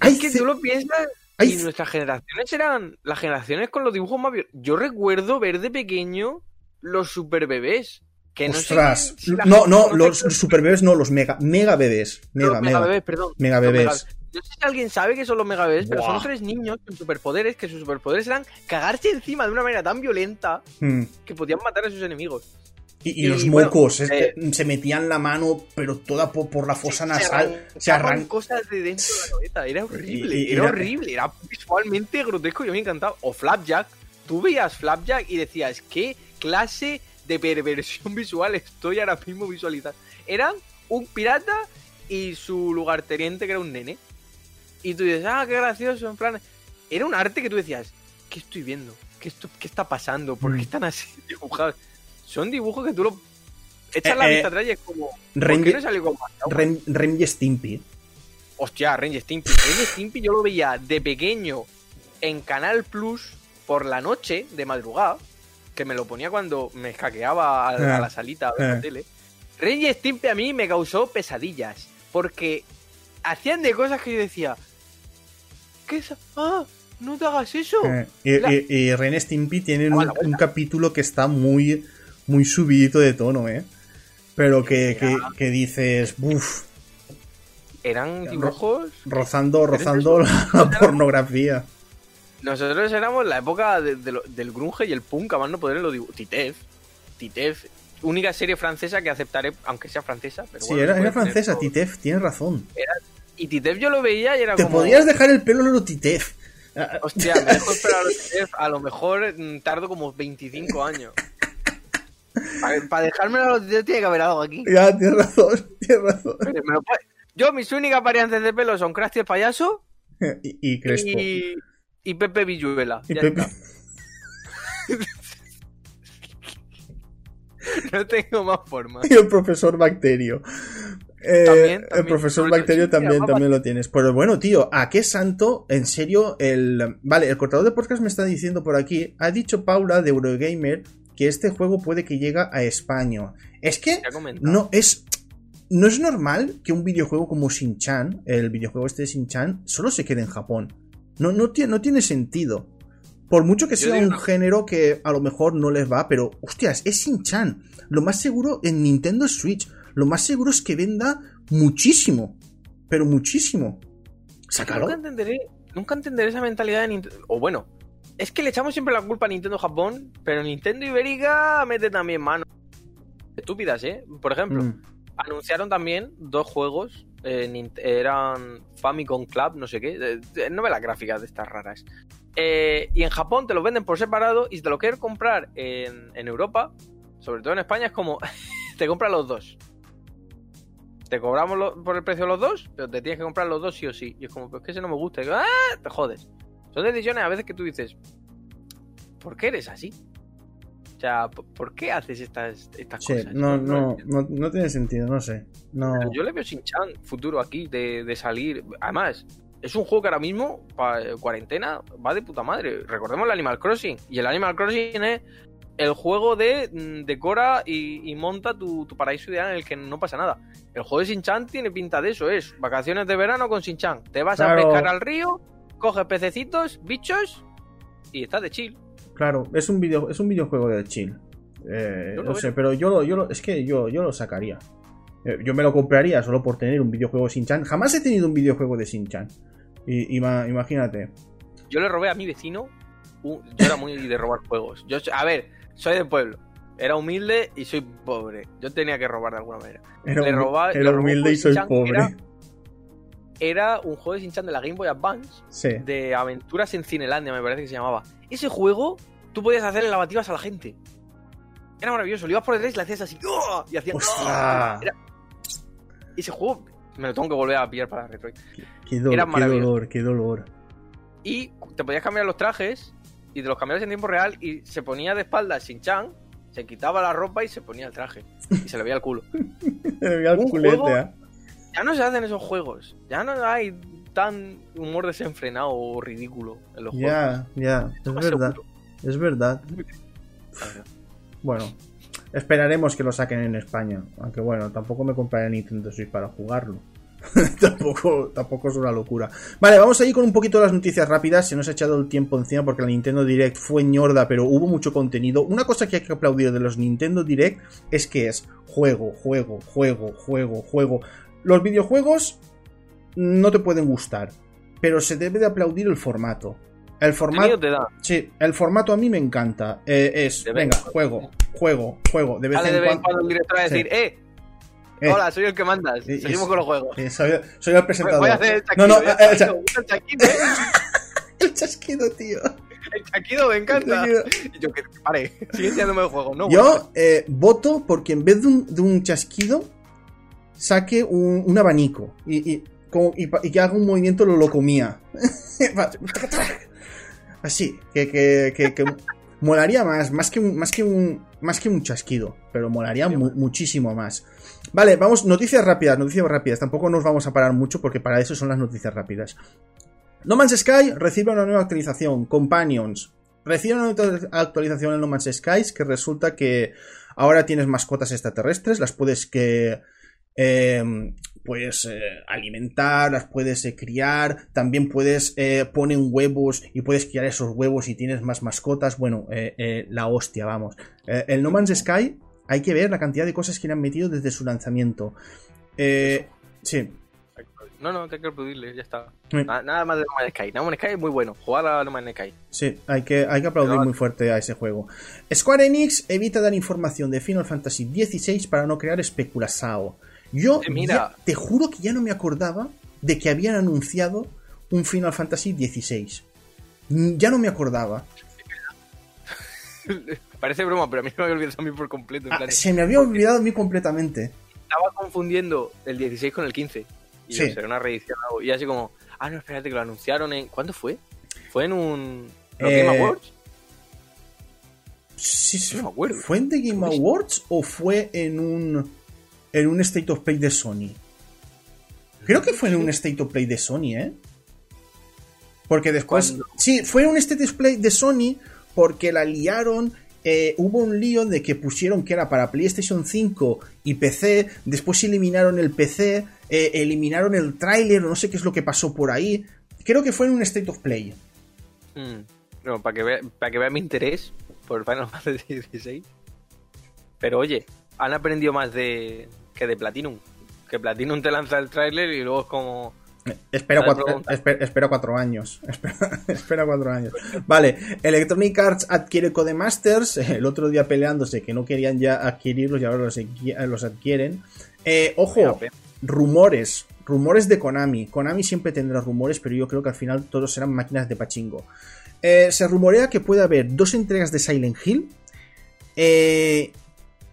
hay es que tú lo piensas. Y nuestras generaciones eran las generaciones con los dibujos más violentos. Yo recuerdo ver de pequeño los super bebés. Que no sé Ostras, si no, no, los super bebés no, los mega, mega bebés. Mega, mega. megabebés, perdón. Mega bebés. mega- No sé si alguien sabe que son los megabebés, pero Buah. son tres niños con superpoderes, que sus superpoderes eran cagarse encima de una manera tan violenta Mm. que podían matar a sus enemigos. Y, y Y, los bueno, mocos, es eh, se metían la mano, pero toda po- por, la fosa nasal. Se arrancaban arran... cosas de dentro de la cabeza. Era horrible, Y- era era- horrible. Era visualmente grotesco y a mí me encantaba. O Flapjack. Tú veías Flapjack y decías, ¿qué clase de perversión visual estoy ahora mismo visualizando? Eran un pirata y su lugarteniente que era un nene. Y tú dices, ah, qué gracioso, en plan... Era un arte que tú decías, ¿qué estoy viendo? ¿Qué, esto, qué está pasando? ¿Por qué Mm. están así dibujados? Son dibujos que tú lo... Echas Eh, la eh, vista atrás y es como... ¿Por Ren- qué no salió con más? Y Stimpy. Hostia, Ranger Stimpy. Ranger Stimpy yo lo veía de pequeño en Canal Plus por la noche, de madrugada, que me lo ponía cuando me escaqueaba a, a Eh, la salita ver eh. la tele. Ranger Stimpy a mí me causó pesadillas, porque hacían de cosas que yo decía, ¿qué es? ¡Ah! ¡No te hagas eso! Eh, y, La- y- y Ren y Stimpy tienen un capítulo que está muy, muy subidito de tono, ¿eh? pero que, que, que dices, uff, Eran dibujos. rozando, rozando la pornografía. Nosotros éramos la época de- de lo- del grunge y el punk, a más no poder en los dibujos. Titef. Titef. Única serie francesa que aceptaré, aunque sea francesa. Pero Sí, bueno, era, era francesa, todo. Titef, tienes razón. Y Titef yo lo veía y era Te como. podías dejar el pelo lo Titef. Hostia, me dejo esperar a Titef. A lo mejor mm, tardo como 25 años. Para, dejármelo tiene que haber algo aquí. Ya, tienes razón, tienes razón. Me lo puede- Yo, mis únicas variantes de pelo son Krusty el payaso Y, y Crespo. y, y Pepe Villuela. Y Pepe. No tengo más forma. Y el profesor Bacterio. Eh, También, el profesor Bueno, Bacterio sí, también, también lo tienes. Pero bueno, tío, ¿a qué santo? En serio, el. Vale, el cortador de podcast me está diciendo por aquí. Ha dicho Paula de Eurogamer que este juego puede que llegue a España. Es que no es. No es normal que un videojuego como Shin-Chan, el videojuego este de Shin-Chan, solo se quede en Japón. No, no, tiene, no tiene sentido. Por mucho que Yo sea un género que a lo mejor no les va, pero hostias, es Shin-Chan. Lo más seguro en Nintendo Switch, lo más seguro es que venda muchísimo. Pero muchísimo. Sácalo. Nunca entenderé, nunca entenderé esa mentalidad de Nintendo. O bueno, es que le echamos siempre la culpa a Nintendo Japón, pero Nintendo Ibérica mete también mano. Estúpidas, ¿eh? Por ejemplo, Mm, anunciaron también dos juegos. eh, eran Famicom Club, no sé qué. de- de- novelas gráficas de estas raras. Eh, y en Japón te los venden por separado y si te lo quieres comprar en, en Europa, sobre todo en España, es como te compras los dos. Te cobramos lo- por el precio de los dos, pero te tienes que comprar los dos sí o sí. Y es como, pues que ese no me gusta. Y digo, ¡ah! Te jodes. Son decisiones a veces que tú dices, ¿por qué eres así? O sea, ¿por qué haces estas, estas sí, cosas? no, no, no, no tiene sentido, no sé. No. Yo le veo sin chan futuro aquí de, de salir. Además, es un juego que ahora mismo, para cuarentena, va de puta madre. Recordemos el Animal Crossing. Y el Animal Crossing es el juego de mm, decora y, y monta tu, tu paraíso ideal en el que no pasa nada. El juego de Shin-Chan tiene pinta de eso, es vacaciones de verano con Shin-Chan. Te vas Claro. a pescar al río, coges pececitos, bichos y estás de chill. Claro, es un video, es un videojuego de chill. Eh, no sé, pero yo lo, yo lo, es que yo, yo lo sacaría. Eh, yo me lo compraría solo por tener un videojuego de Shin-Chan. Jamás he tenido un videojuego de Shin-Chan. Y, ima- imagínate. Yo le robé a mi vecino. yo era muy de robar juegos. Yo, a ver, soy del pueblo. Era humilde y soy pobre. Yo tenía que robar de alguna manera. Era, Le humi- roba- era le humilde y soy pobre. Era, era un juego de Shin-Chan de la Game Boy Advance. Sí. De aventuras en Cinelandia, me parece que se llamaba. Ese juego, tú podías hacerle lavativas a la gente. Era maravilloso. Le ibas por detrás y le hacías así. ¡oh! Y hacían. ¡Ostras! ¡oh! Era- Ese juego me lo tengo que volver a pillar para Retroid. Qué, do- Era qué maravilloso. dolor, qué dolor. Y te podías cambiar los trajes y te los cambiabas en tiempo real y se ponía de espaldas Shin-Chan, se quitaba la ropa y se ponía el traje. Y se le veía el culo. Me veía el culete, juego- ¿eh? Ya no se hacen esos juegos. Ya no hay tan humor desenfrenado o ridículo en los juegos. Ya, ya, es verdad. seguro. Es verdad. Bueno, esperaremos que lo saquen en España. Aunque bueno, tampoco me compraré Nintendo Switch para jugarlo. tampoco, tampoco es una locura. Vale, vamos a ir con un poquito de las noticias rápidas. Se nos ha echado el tiempo encima porque la Nintendo Direct fue ñorda, pero hubo mucho contenido. Una cosa que hay que aplaudir de los Nintendo Direct es que es juego, juego, juego, juego, juego. Los videojuegos no te pueden gustar, pero se debe de aplaudir el formato. El formato, Contenido te da. Sí, el formato a mí me encanta. Eh, es, De venga, vez en juego, juego, juego. De vez Sale de en vez en cuando. cuando el director a Sí. decir, eh, Eh, hola, soy el que mandas. Y- Seguimos con los juegos. eh, soy, soy el presentador. Voy a hacer el No, chaquido. no, eh, eh, gusta el chaquido, eh. El chasquido, tío. El chaquido me encanta. Y yo que pare, sigue enseñándome el juego. No, Yo eh, voto porque en vez de un, de un chasquido, saque un, un abanico y, y, como- y pa- y que haga un movimiento lo locomía. Así, que, que, que, que molaría más, más que, un, más, que un, más que un chasquido, pero molaría mu- muchísimo más. Vale, vamos, noticias rápidas, noticias rápidas. Tampoco nos vamos a parar mucho porque para eso son las noticias rápidas. No Man's Sky recibe una nueva actualización, Companions. Recibe una nueva actualización en No Man's Sky que resulta que ahora tienes mascotas extraterrestres, las puedes que eh, puedes eh, alimentar, las puedes eh, criar, también puedes eh, ponen huevos y puedes criar esos huevos y tienes más mascotas. Bueno, eh, la hostia, vamos. El No Man's Sky Hay que ver la cantidad de cosas que le han metido desde su lanzamiento. Eh, sí. No, no, hay que aplaudirle, ya está. Sí. Nada más de No Man's Sky. No Man's Sky es muy bueno. Jugar a No Man's Sky. Sí, hay que, hay que aplaudir muy fuerte a ese juego. Square Enix evita dar información de Final Fantasy XVI para no crear especulación. Yo Eh, mira. ya- te juro que ya no me acordaba de que habían anunciado un Final Fantasy XVI. Ya no me acordaba. Parece broma, pero a mí me había olvidado a mí por completo. en Ah, plan, se me había olvidado a mí completamente. Estaba confundiendo el 16 con el 15. Y Sí. yo, una reedición. Y así como, ah, no, espérate, que lo anunciaron en. ¿Cuándo fue? ¿Fue en un. ¿Los Eh, Game Awards? Sí, sí, No me acuerdo. ¿Fue en The Game Awards o fue en un en un State of Play de Sony? Creo que fue en un State of Play de Sony, ¿eh? Porque después... ¿Cuándo? Sí, fue un State of Play de Sony porque la liaron... eh, hubo un lío de que pusieron que era para PlayStation 5 y PC, después eliminaron el PC, eh, eliminaron el tráiler, no sé qué es lo que pasó por ahí. Creo que fue en un State of Play. Mm. No, para que, vea, para que vea mi interés por Final Fantasy XVI. Pero oye, han aprendido más de que de Platinum. Que Platinum te lanza el tráiler y luego es como... Espera Vale, cuatro, cuatro años. Espera, espera cuatro años. Vale, Electronic Arts adquiere Codemasters. El otro día peleándose que no querían ya adquirirlos y ahora los, adqui- los adquieren. Eh, ojo, rumores. Rumores de Konami. Konami siempre tendrá rumores, pero yo creo que al final todos serán máquinas de pachingo. Eh, se rumorea que puede haber dos entregas de Silent Hill. Eh,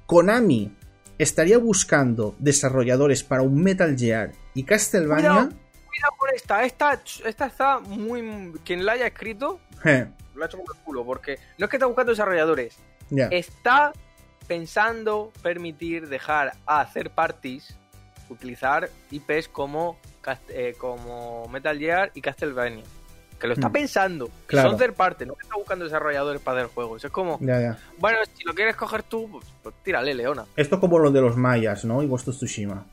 Konami estaría buscando desarrolladores para un Metal Gear y Castlevania. Cuidado. Cuidado con esta. Esta, esta está muy... Quien la haya escrito, Eh, lo ha hecho con el culo. Porque no es que está buscando desarrolladores. está pensando permitir dejar a hacer parties utilizar IPs como, eh, como Metal Gear y Castlevania. Que lo está Mm. pensando. Claro. Son third party, no que está buscando desarrolladores para hacer juegos. Es como, Ya, ya. bueno, si lo quieres coger tú, pues, pues tírale, Leona. Esto como lo de los mayas, ¿no? Y Ghost of Tsushima.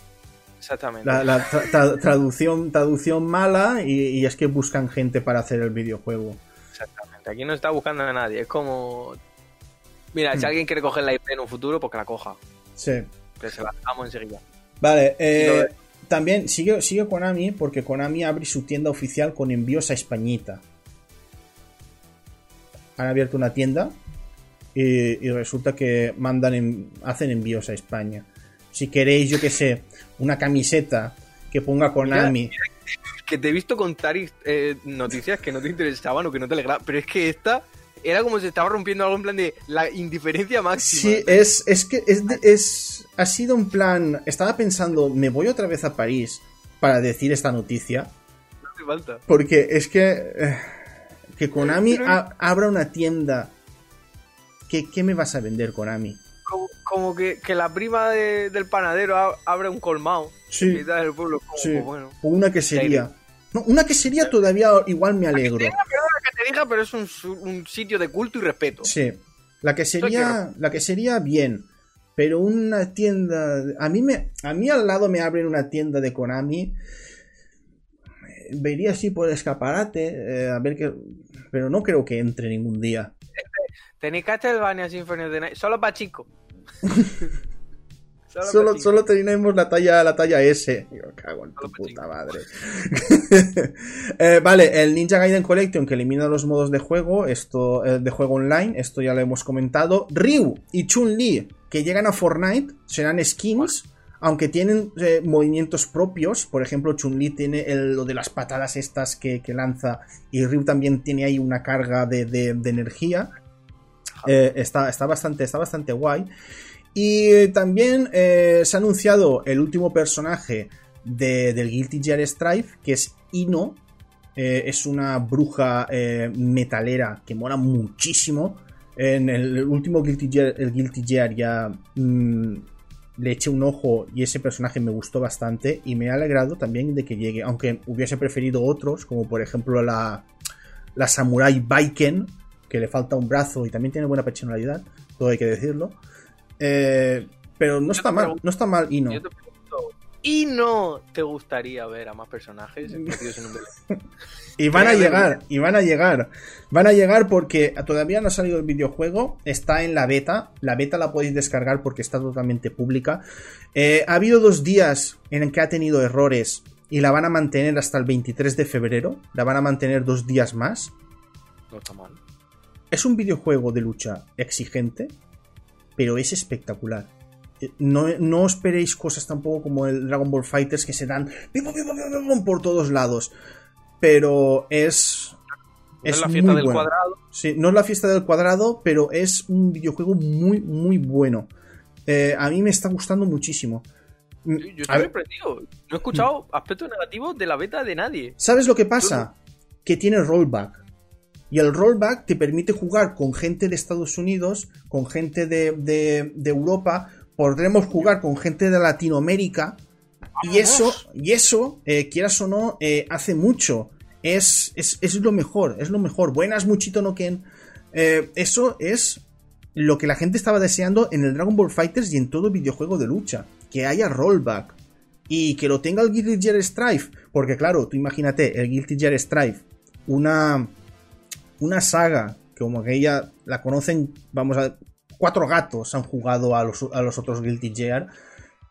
Exactamente. La, la tra- tra- traducción, traducción mala y, y es que buscan gente para hacer el videojuego. Exactamente. Aquí no está buscando a nadie. Es como. Mira, si Mm. alguien quiere coger la IP en un futuro, pues que la coja. Sí. Que se la damos enseguida. Vale, eh, también sigue, sigue Konami porque Konami abre su tienda oficial con envíos a Españita. Han abierto una tienda y, y resulta que mandan en- hacen envíos a España. Si queréis, yo que sé, una camiseta que ponga Konami. que te he visto contar eh, noticias que no te interesaban o que no te alegraban, pero es que esta era como si estaba rompiendo algo en plan de la indiferencia máxima. Sí, es, es que es, es- ha sido un plan. Estaba pensando, me voy otra vez a París para decir esta noticia. No hace falta. Porque es que. eh, que Konami Pero- a- abra una tienda. ¿Qué, qué me vas a vender, Konami? Como, como que, que la prima de- del panadero a- abre un colmado Sí. en mitad del pueblo. Como, Sí. pues bueno. O una quesería. No, una quesería todavía igual me alegro. Que te diga, pero es un, un sitio de culto y respeto. Sí. La quesería. La quesería, bien. Pero una tienda. A mí me. A mí al lado me abren una tienda de Konami. Vería así por el escaparate. eh, a ver qué. Pero no creo que entre ningún día. Tenéis Castlevania Symphony of the Night. Solo para chicos. Solo, Solo, tenemos la talla, la talla S. Yo cago en tu puta madre. Eh, vale, el Ninja Gaiden Collection que elimina los modos de juego, esto eh, de juego online, esto ya lo hemos comentado. Ryu y Chun-Li que llegan a Fortnite serán skins, aunque tienen eh, movimientos propios. Por ejemplo, Chun-Li tiene el- lo de las patadas estas que, que lanza y Ryu también tiene ahí una carga de, de- de energía. Eh, está, está, bastante, está bastante guay. Y también eh, se ha anunciado el último personaje de- del Guilty Gear Strife, que es Ino. Eh, es una bruja eh, metalera que mola muchísimo. En el último Guilty Gear, el Guilty Gear ya mm, le eché un ojo y ese personaje me gustó bastante y me ha alegrado también de que llegue, aunque hubiese preferido otros, como por ejemplo la, la Samurai Baiken, que le falta un brazo y también tiene buena personalidad, todo hay que decirlo. Eh, pero no está mal, no está mal Ino. Yo te pregunto, y no te gustaría ver a más personajes. Y van a llegar, y van a llegar. Van a llegar porque todavía no ha salido el videojuego, está en la beta. La beta la podéis descargar porque está totalmente pública. Eh, ha habido dos días en el que ha tenido errores y la van a mantener hasta el 23 de febrero. La van a mantener dos días más. No está mal. Es un videojuego de lucha exigente, pero es espectacular. Eh, No, no esperéis cosas tampoco como el Dragon Ball Fighters que se dan por todos lados. Pero es. No es la muy fiesta del bueno. cuadrado. Sí, no es la fiesta del cuadrado, pero es un videojuego muy, muy bueno. Eh, a mí me está gustando muchísimo. Mm, Yo, estoy ver, sorprendido. No he escuchado aspectos negativos de la beta de nadie. ¿Sabes lo que pasa? Que tiene rollback. Y el rollback te permite jugar con gente de Estados Unidos, con gente de, de- de Europa, podremos jugar con gente de Latinoamérica. Y eso, y eso eh, quieras o no, eh, hace mucho. Es, es, es lo mejor, es lo mejor. Buenas, Muchito no Ken. Eh, eso es lo que la gente estaba deseando en el Dragon Ball Fighters y en todo videojuego de lucha. Que haya rollback. Y que lo tenga el Guilty Gear Strife. Porque claro, tú imagínate, el Guilty Gear Strife. Una, una saga, como aquella la conocen, vamos a cuatro gatos han jugado a los, a los otros Guilty Gear.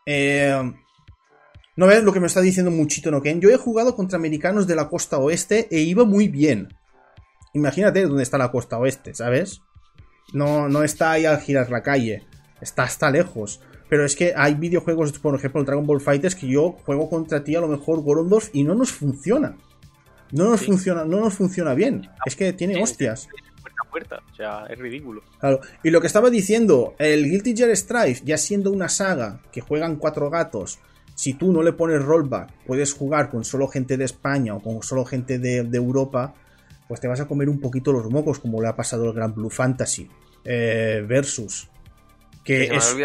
Eh, no ves lo que me está diciendo Muchito no Ken. Yo he jugado contra americanos de la costa oeste e iba muy bien. Imagínate dónde está la costa oeste, ¿sabes? No, no está ahí al girar la calle. Está hasta lejos. Pero es que hay videojuegos, por ejemplo, Dragon Ball Fighters, que yo juego contra ti a lo mejor Gorondorf y no nos funciona. No nos Sí. funciona, no nos funciona bien. Es que tiene Sí, hostias. Puerta a puerta. O sea, es ridículo. Claro. Y lo que estaba diciendo, el Guilty Gear Strife, ya siendo una saga que juegan cuatro gatos, si tú no le pones rollback, puedes jugar con solo gente de España o con solo gente de, de Europa, pues te vas a comer un poquito los mocos, como le ha pasado al Gran Blue Fantasy eh, Versus. Que es,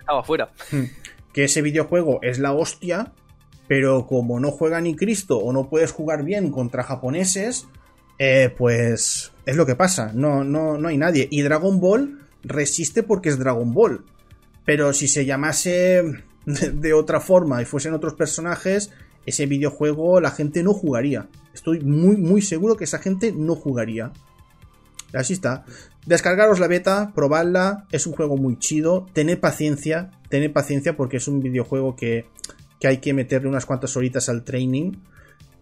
estaba afuera. que ese videojuego es la hostia, pero como no juega ni Cristo o no puedes jugar bien contra japoneses, eh, pues es lo que pasa, no, no, no hay nadie. Y Dragon Ball resiste porque es Dragon Ball. Pero si se llamase de, otra forma y fuesen otros personajes, ese videojuego la gente no jugaría. Estoy muy, muy seguro que esa gente no jugaría. Así está. Descargaros la beta, probadla, es un juego muy chido, tened paciencia, tened paciencia porque es un videojuego que, que hay que meterle unas cuantas horitas al training,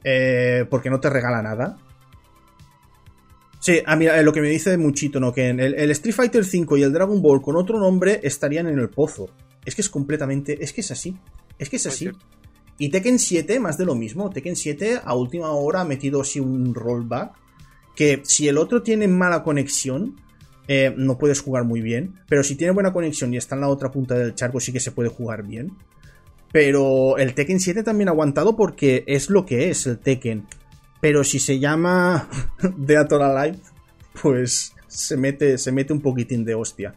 eh, porque no te regala nada. Sí, ah, mira, eh, lo que me dice Muchito, ¿no? Que el, el Street Fighter V y el Dragon Ball con otro nombre estarían en el pozo. Es que es completamente, es que es así, es que es así. Y Tekken 7, más de lo mismo. Tekken 7 a última hora ha metido así un rollback. Que si el otro tiene mala conexión, eh, no puedes jugar muy bien. Pero si tiene buena conexión y está en la otra punta del charco, sí que se puede jugar bien. Pero el Tekken 7 también ha aguantado porque es lo que es el Tekken. Pero si se llama Dead or Alive, pues se mete, se mete un poquitín de hostia.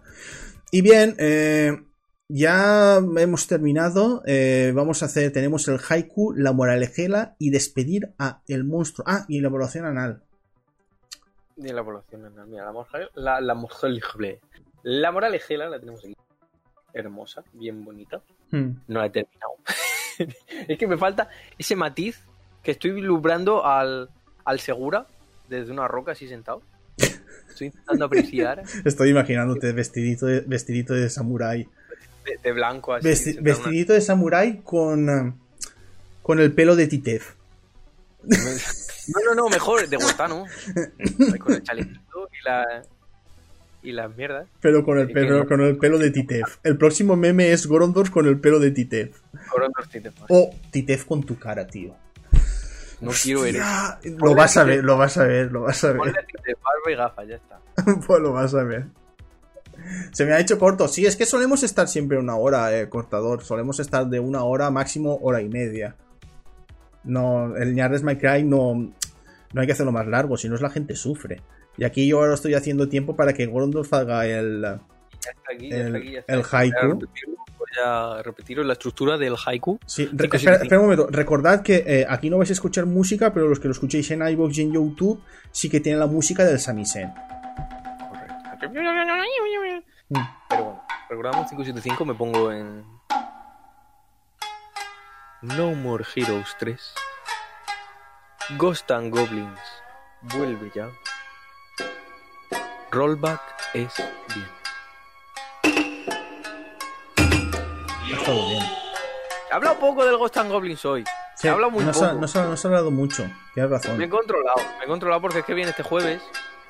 Y bien, eh, ya hemos terminado. eh, vamos a hacer, tenemos el haiku, la moralejela y despedir a el monstruo. Ah, y la evaluación anal. De la población anal. Mira, la moraleja, la, la moraleje- La moralejela la tenemos aquí. Hermosa, bien bonita. Hmm. No la he terminado. es que me falta ese matiz que estoy vislumbrando al, al Segura desde una roca así sentado. Estoy intentando apreciar Estoy imaginándote vestidito de, vestidito de samurái. de, de blanco así. Vesti- una- vestidito de samurái con, eh, con el pelo de Titef. No, no, no, mejor de Gotano. Con el chalequito y la. Y las mierdas. Pero con el pelo, no. con el pelo de Titef. El próximo meme es Gorondor con el pelo de Titef. Con otros títulos. O Titef con tu cara, tío. No quiero ver eso. Hostia, Lo vas a ver, lo vas a ver, lo vas a ver. Ponle barba y gafas, ya está. pues lo vas a ver. Se me ha hecho corto. Sí, es que solemos estar siempre una hora, eh, cortador. Solemos estar de una hora, máximo hora y media. No, el Ñardes My Cry no, no hay que hacerlo más largo, si no es la gente sufre. Y aquí yo ahora estoy haciendo tiempo para que Gorondorf haga el. Ya está aquí, ya El- está aquí, ya está el aquí. haiku. Voy a repetiros la estructura del haiku. Sí, re- espera, un momento. Recordad que eh, aquí no vais a escuchar música, pero los que lo escuchéis en iVoox y en YouTube sí que tienen la música del Samisen. Correcto. Mm. Pero bueno, recordamos 575, me pongo en. No More Heroes 3. Ghost and Goblins vuelve ya. Rollback es bien. Ha estado bien. He hablado poco del Ghost and Goblins hoy. Sí, he hablado muy no, poco. se ha, no se ha- no se ha hablado mucho. Tienes razón. Me he controlado. Me he controlado porque es que viene este jueves.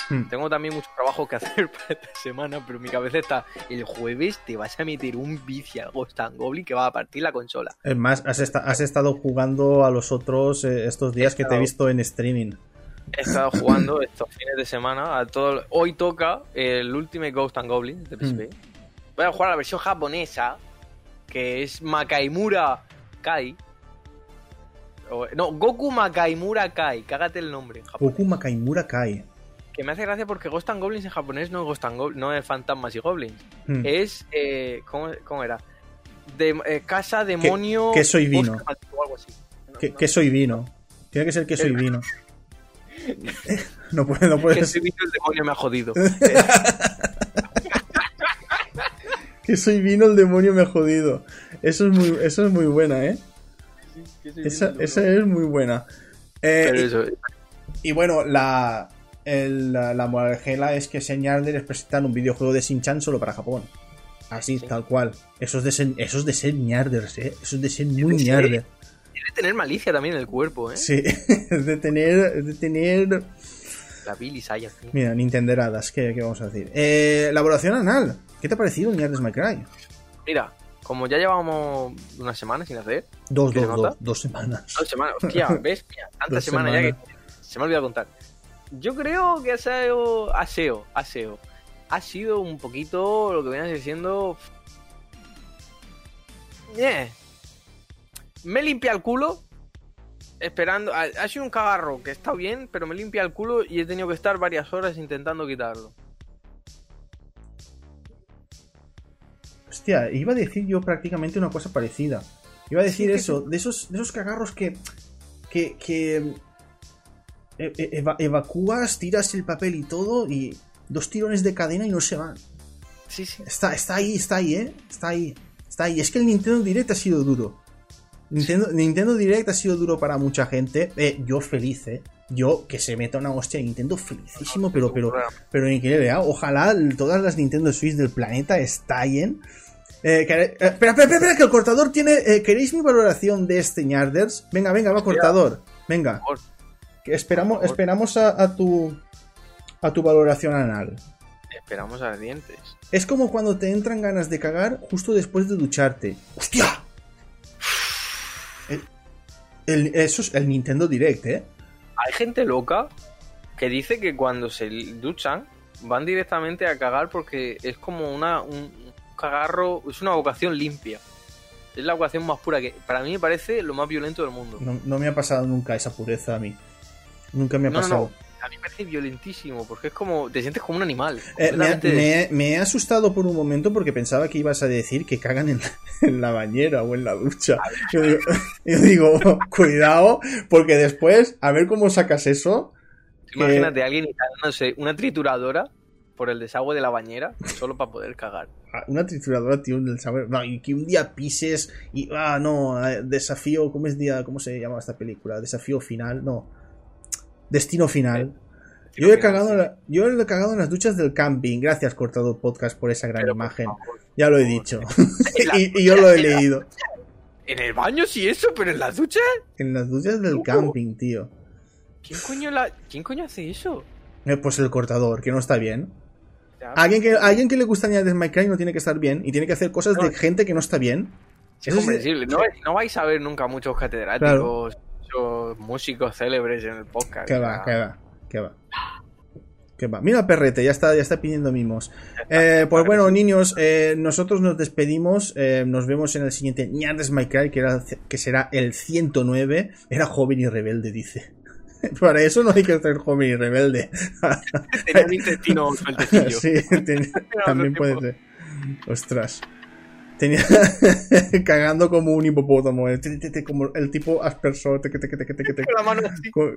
Hmm. Tengo también mucho trabajo que hacer para esta semana, pero mi cabeza está. El jueves te vas a meter un vicio al Ghost and Goblin que va a partir la consola. Es más, has, esta- has estado jugando a los otros eh, estos días que te he visto en streaming. He estado jugando estos fines de semana a todo. Hoy toca el Ultimate Ghost and Goblins de PSP. Voy a jugar a la versión japonesa, que es Makaimura Kai. O- no, Goku Makaimura Kai. Cágate el nombre. Goku Makaimura Kai. Que me hace gracia porque Ghost and Goblins en japonés no es Ghost and Goblins, no es Fantasmas y Goblins. Hmm. Es. Eh, ¿cómo, cómo era? De, eh, casa, demonio. que soy vino. No, Que, no, soy vino. Tiene que ser que soy vino. No puede, no puede que ser. soy vino, el demonio me ha jodido. Que soy vino, el demonio me ha jodido. Eso es muy, eso es muy buena, ¿eh? Esa, esa es muy buena. Eh, Pero y- eso, Y bueno, la, el- la, la moraleja es que Señarder es presentar un videojuego de Shin-Chan solo para Japón. Así, Sí. tal cual. Eso es de ser, eso es de ser ñarders, ¿eh? Eso es de ser muy Sí. ñarder. Debe tener malicia también en el cuerpo, ¿eh? Sí, es de tener, es de tener... La bilis ahí así. Mira, Nintenderadas, ¿qué, qué vamos a decir? Eh, elaboración anal. ¿Qué te ha parecido Ñardes My Cry? Mira, como ya llevamos una semana sin hacer, Dos, ¿Qué se dos, dos, dos semanas. dos semanas, hostia, ¿ves? Mira, Dos tantas semanas ya que se me ha olvidado contar. Yo creo que ha sido aseo, aseo. Ha sido un poquito lo que ser siendo... Eh. Me limpia el culo esperando... Ha, ha sido un cagarro que está bien, pero me limpia el culo y he tenido que estar varias horas intentando quitarlo. Hostia, iba a decir yo prácticamente una cosa parecida. Iba a decir Sí, que eso, de esos, de esos cagarros que. que. que e- e- eva- evacúas, tiras el papel y todo, y dos tirones de cadena y no se van. Sí, sí. Está, está ahí, está ahí, eh. Está ahí. Está ahí. Es que el Nintendo Direct ha sido duro. Nintendo, Nintendo Direct ha sido duro para mucha gente. Eh, yo feliz, eh. Yo que se meta una hostia de Nintendo felicísimo, pero, pero, pero increíble, ¿eh? Ojalá todas las Nintendo Switch del planeta estallen. Eh, que- eh, espera, espera, espera, que el cortador tiene. eh, ¿Queréis mi valoración de este Ñarders? Venga, venga, va, cortador. Venga. Que esperamos, esperamos a, a tu. a tu valoración anal. Esperamos a dientes. Es como cuando te entran ganas de cagar justo después de ducharte. ¡Hostia! El, eso es el Nintendo Direct, ¿eh? Hay gente loca que dice que cuando se duchan van directamente a cagar porque es como una, un cagarro, es una vocación limpia. Es la vocación más pura que para mí me parece lo más violento del mundo. No, no me ha pasado nunca esa pureza a mí. Nunca me ha No, no, pasado. A mí me parece violentísimo porque es como te sientes como un animal. Eh, me, ha- me he- me he asustado por un momento porque pensaba que ibas a decir que cagan en, en la bañera o en la ducha. Yo digo, yo digo, cuidado, porque después, a ver cómo sacas eso. Imagínate a alguien instalándose una trituradora por el desagüe de la bañera solo para poder cagar. Ah, Una trituradora, tío, del sabor. No, y que un día pises y. Ah, no, eh, desafío. ¿Cómo es día? ¿Cómo se llama esta película? Desafío final, no. Destino final. Yo he, cagado la- yo he cagado en las duchas del camping. Gracias, Cortado Podcast, por esa gran Pero, imagen. favor, Ya lo he dicho. La y, y yo lo he leído. En el baño sí eso, pero en las duchas. En las duchas del Uh. camping, tío. ¿Quién coño, la... ¿Quién coño hace eso? Eh, pues el cortador, que no está bien. Alguien que, alguien que le gusta añadir Minecraft no tiene que estar bien y tiene que hacer cosas de gente que no está bien. Es Eso comprensible. No, no vais a ver nunca muchos catedráticos, muchos músicos célebres en el podcast. Que va, que va, que va. Que va. Mira, perrete, ya está, ya está pidiendo mimos. Eh, pues bueno, niños, eh, nosotros nos despedimos. eh, nos vemos en el siguiente Ñardes My Cry, que, era, que será el 109. Era joven y rebelde, dice. Para eso no hay que ser joven y rebelde. Tenía un intestino sueltecillo. sí, ten- también puede ser. Ostras. Tenía cagando como un hipopótamo, como el tipo aspersor, te- te- te- Con la mano así. con...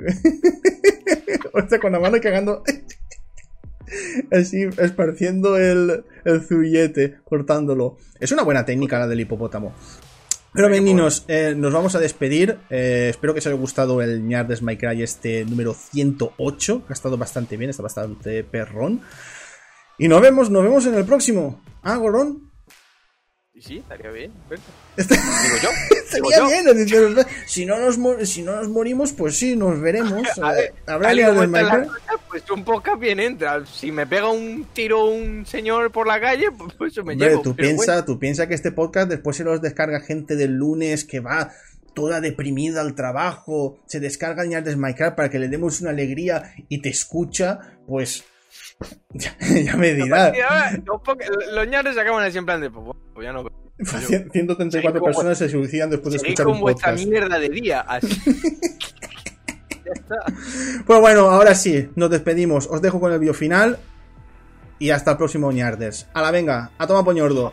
Hostia, con la mano cagando. Así, esparciendo el, el zurillete, cortándolo. Es una buena técnica la del hipopótamo. Pero bien, niños, eh, nos vamos a despedir. Eh, espero que os haya gustado el My Cry este número 108, que ha estado bastante bien, está bastante perrón. Y nos vemos, nos vemos en el próximo. Ah, Gorón. Y sí, estaría bien. Este- Digo yo. digo Estaría yo. bien, si no, nos, si no nos morimos, pues sí, nos veremos. A ver, Habrá están las Cry. cosas, Pues un podcast bien entra. Si me pega un tiro un señor por la calle, pues, pues eso me Hombre, llevo. tú piensa, bueno. tú piensa que este podcast después se los descarga gente del lunes que va toda deprimida al trabajo, se descarga el My Cry para que le demos una alegría y te escucha, pues ya, ya me dirás. Los ñares se acaban así en plan de. Pues, pues ya no. Cien- 134 Seguid con personas se suicidan después de escuchar un podcast. mierda de día. Así. ya está. Pues bueno, ahora sí, nos despedimos. Os dejo con el video final y hasta el próximo Ñardes. A la venga, a toma poñordo.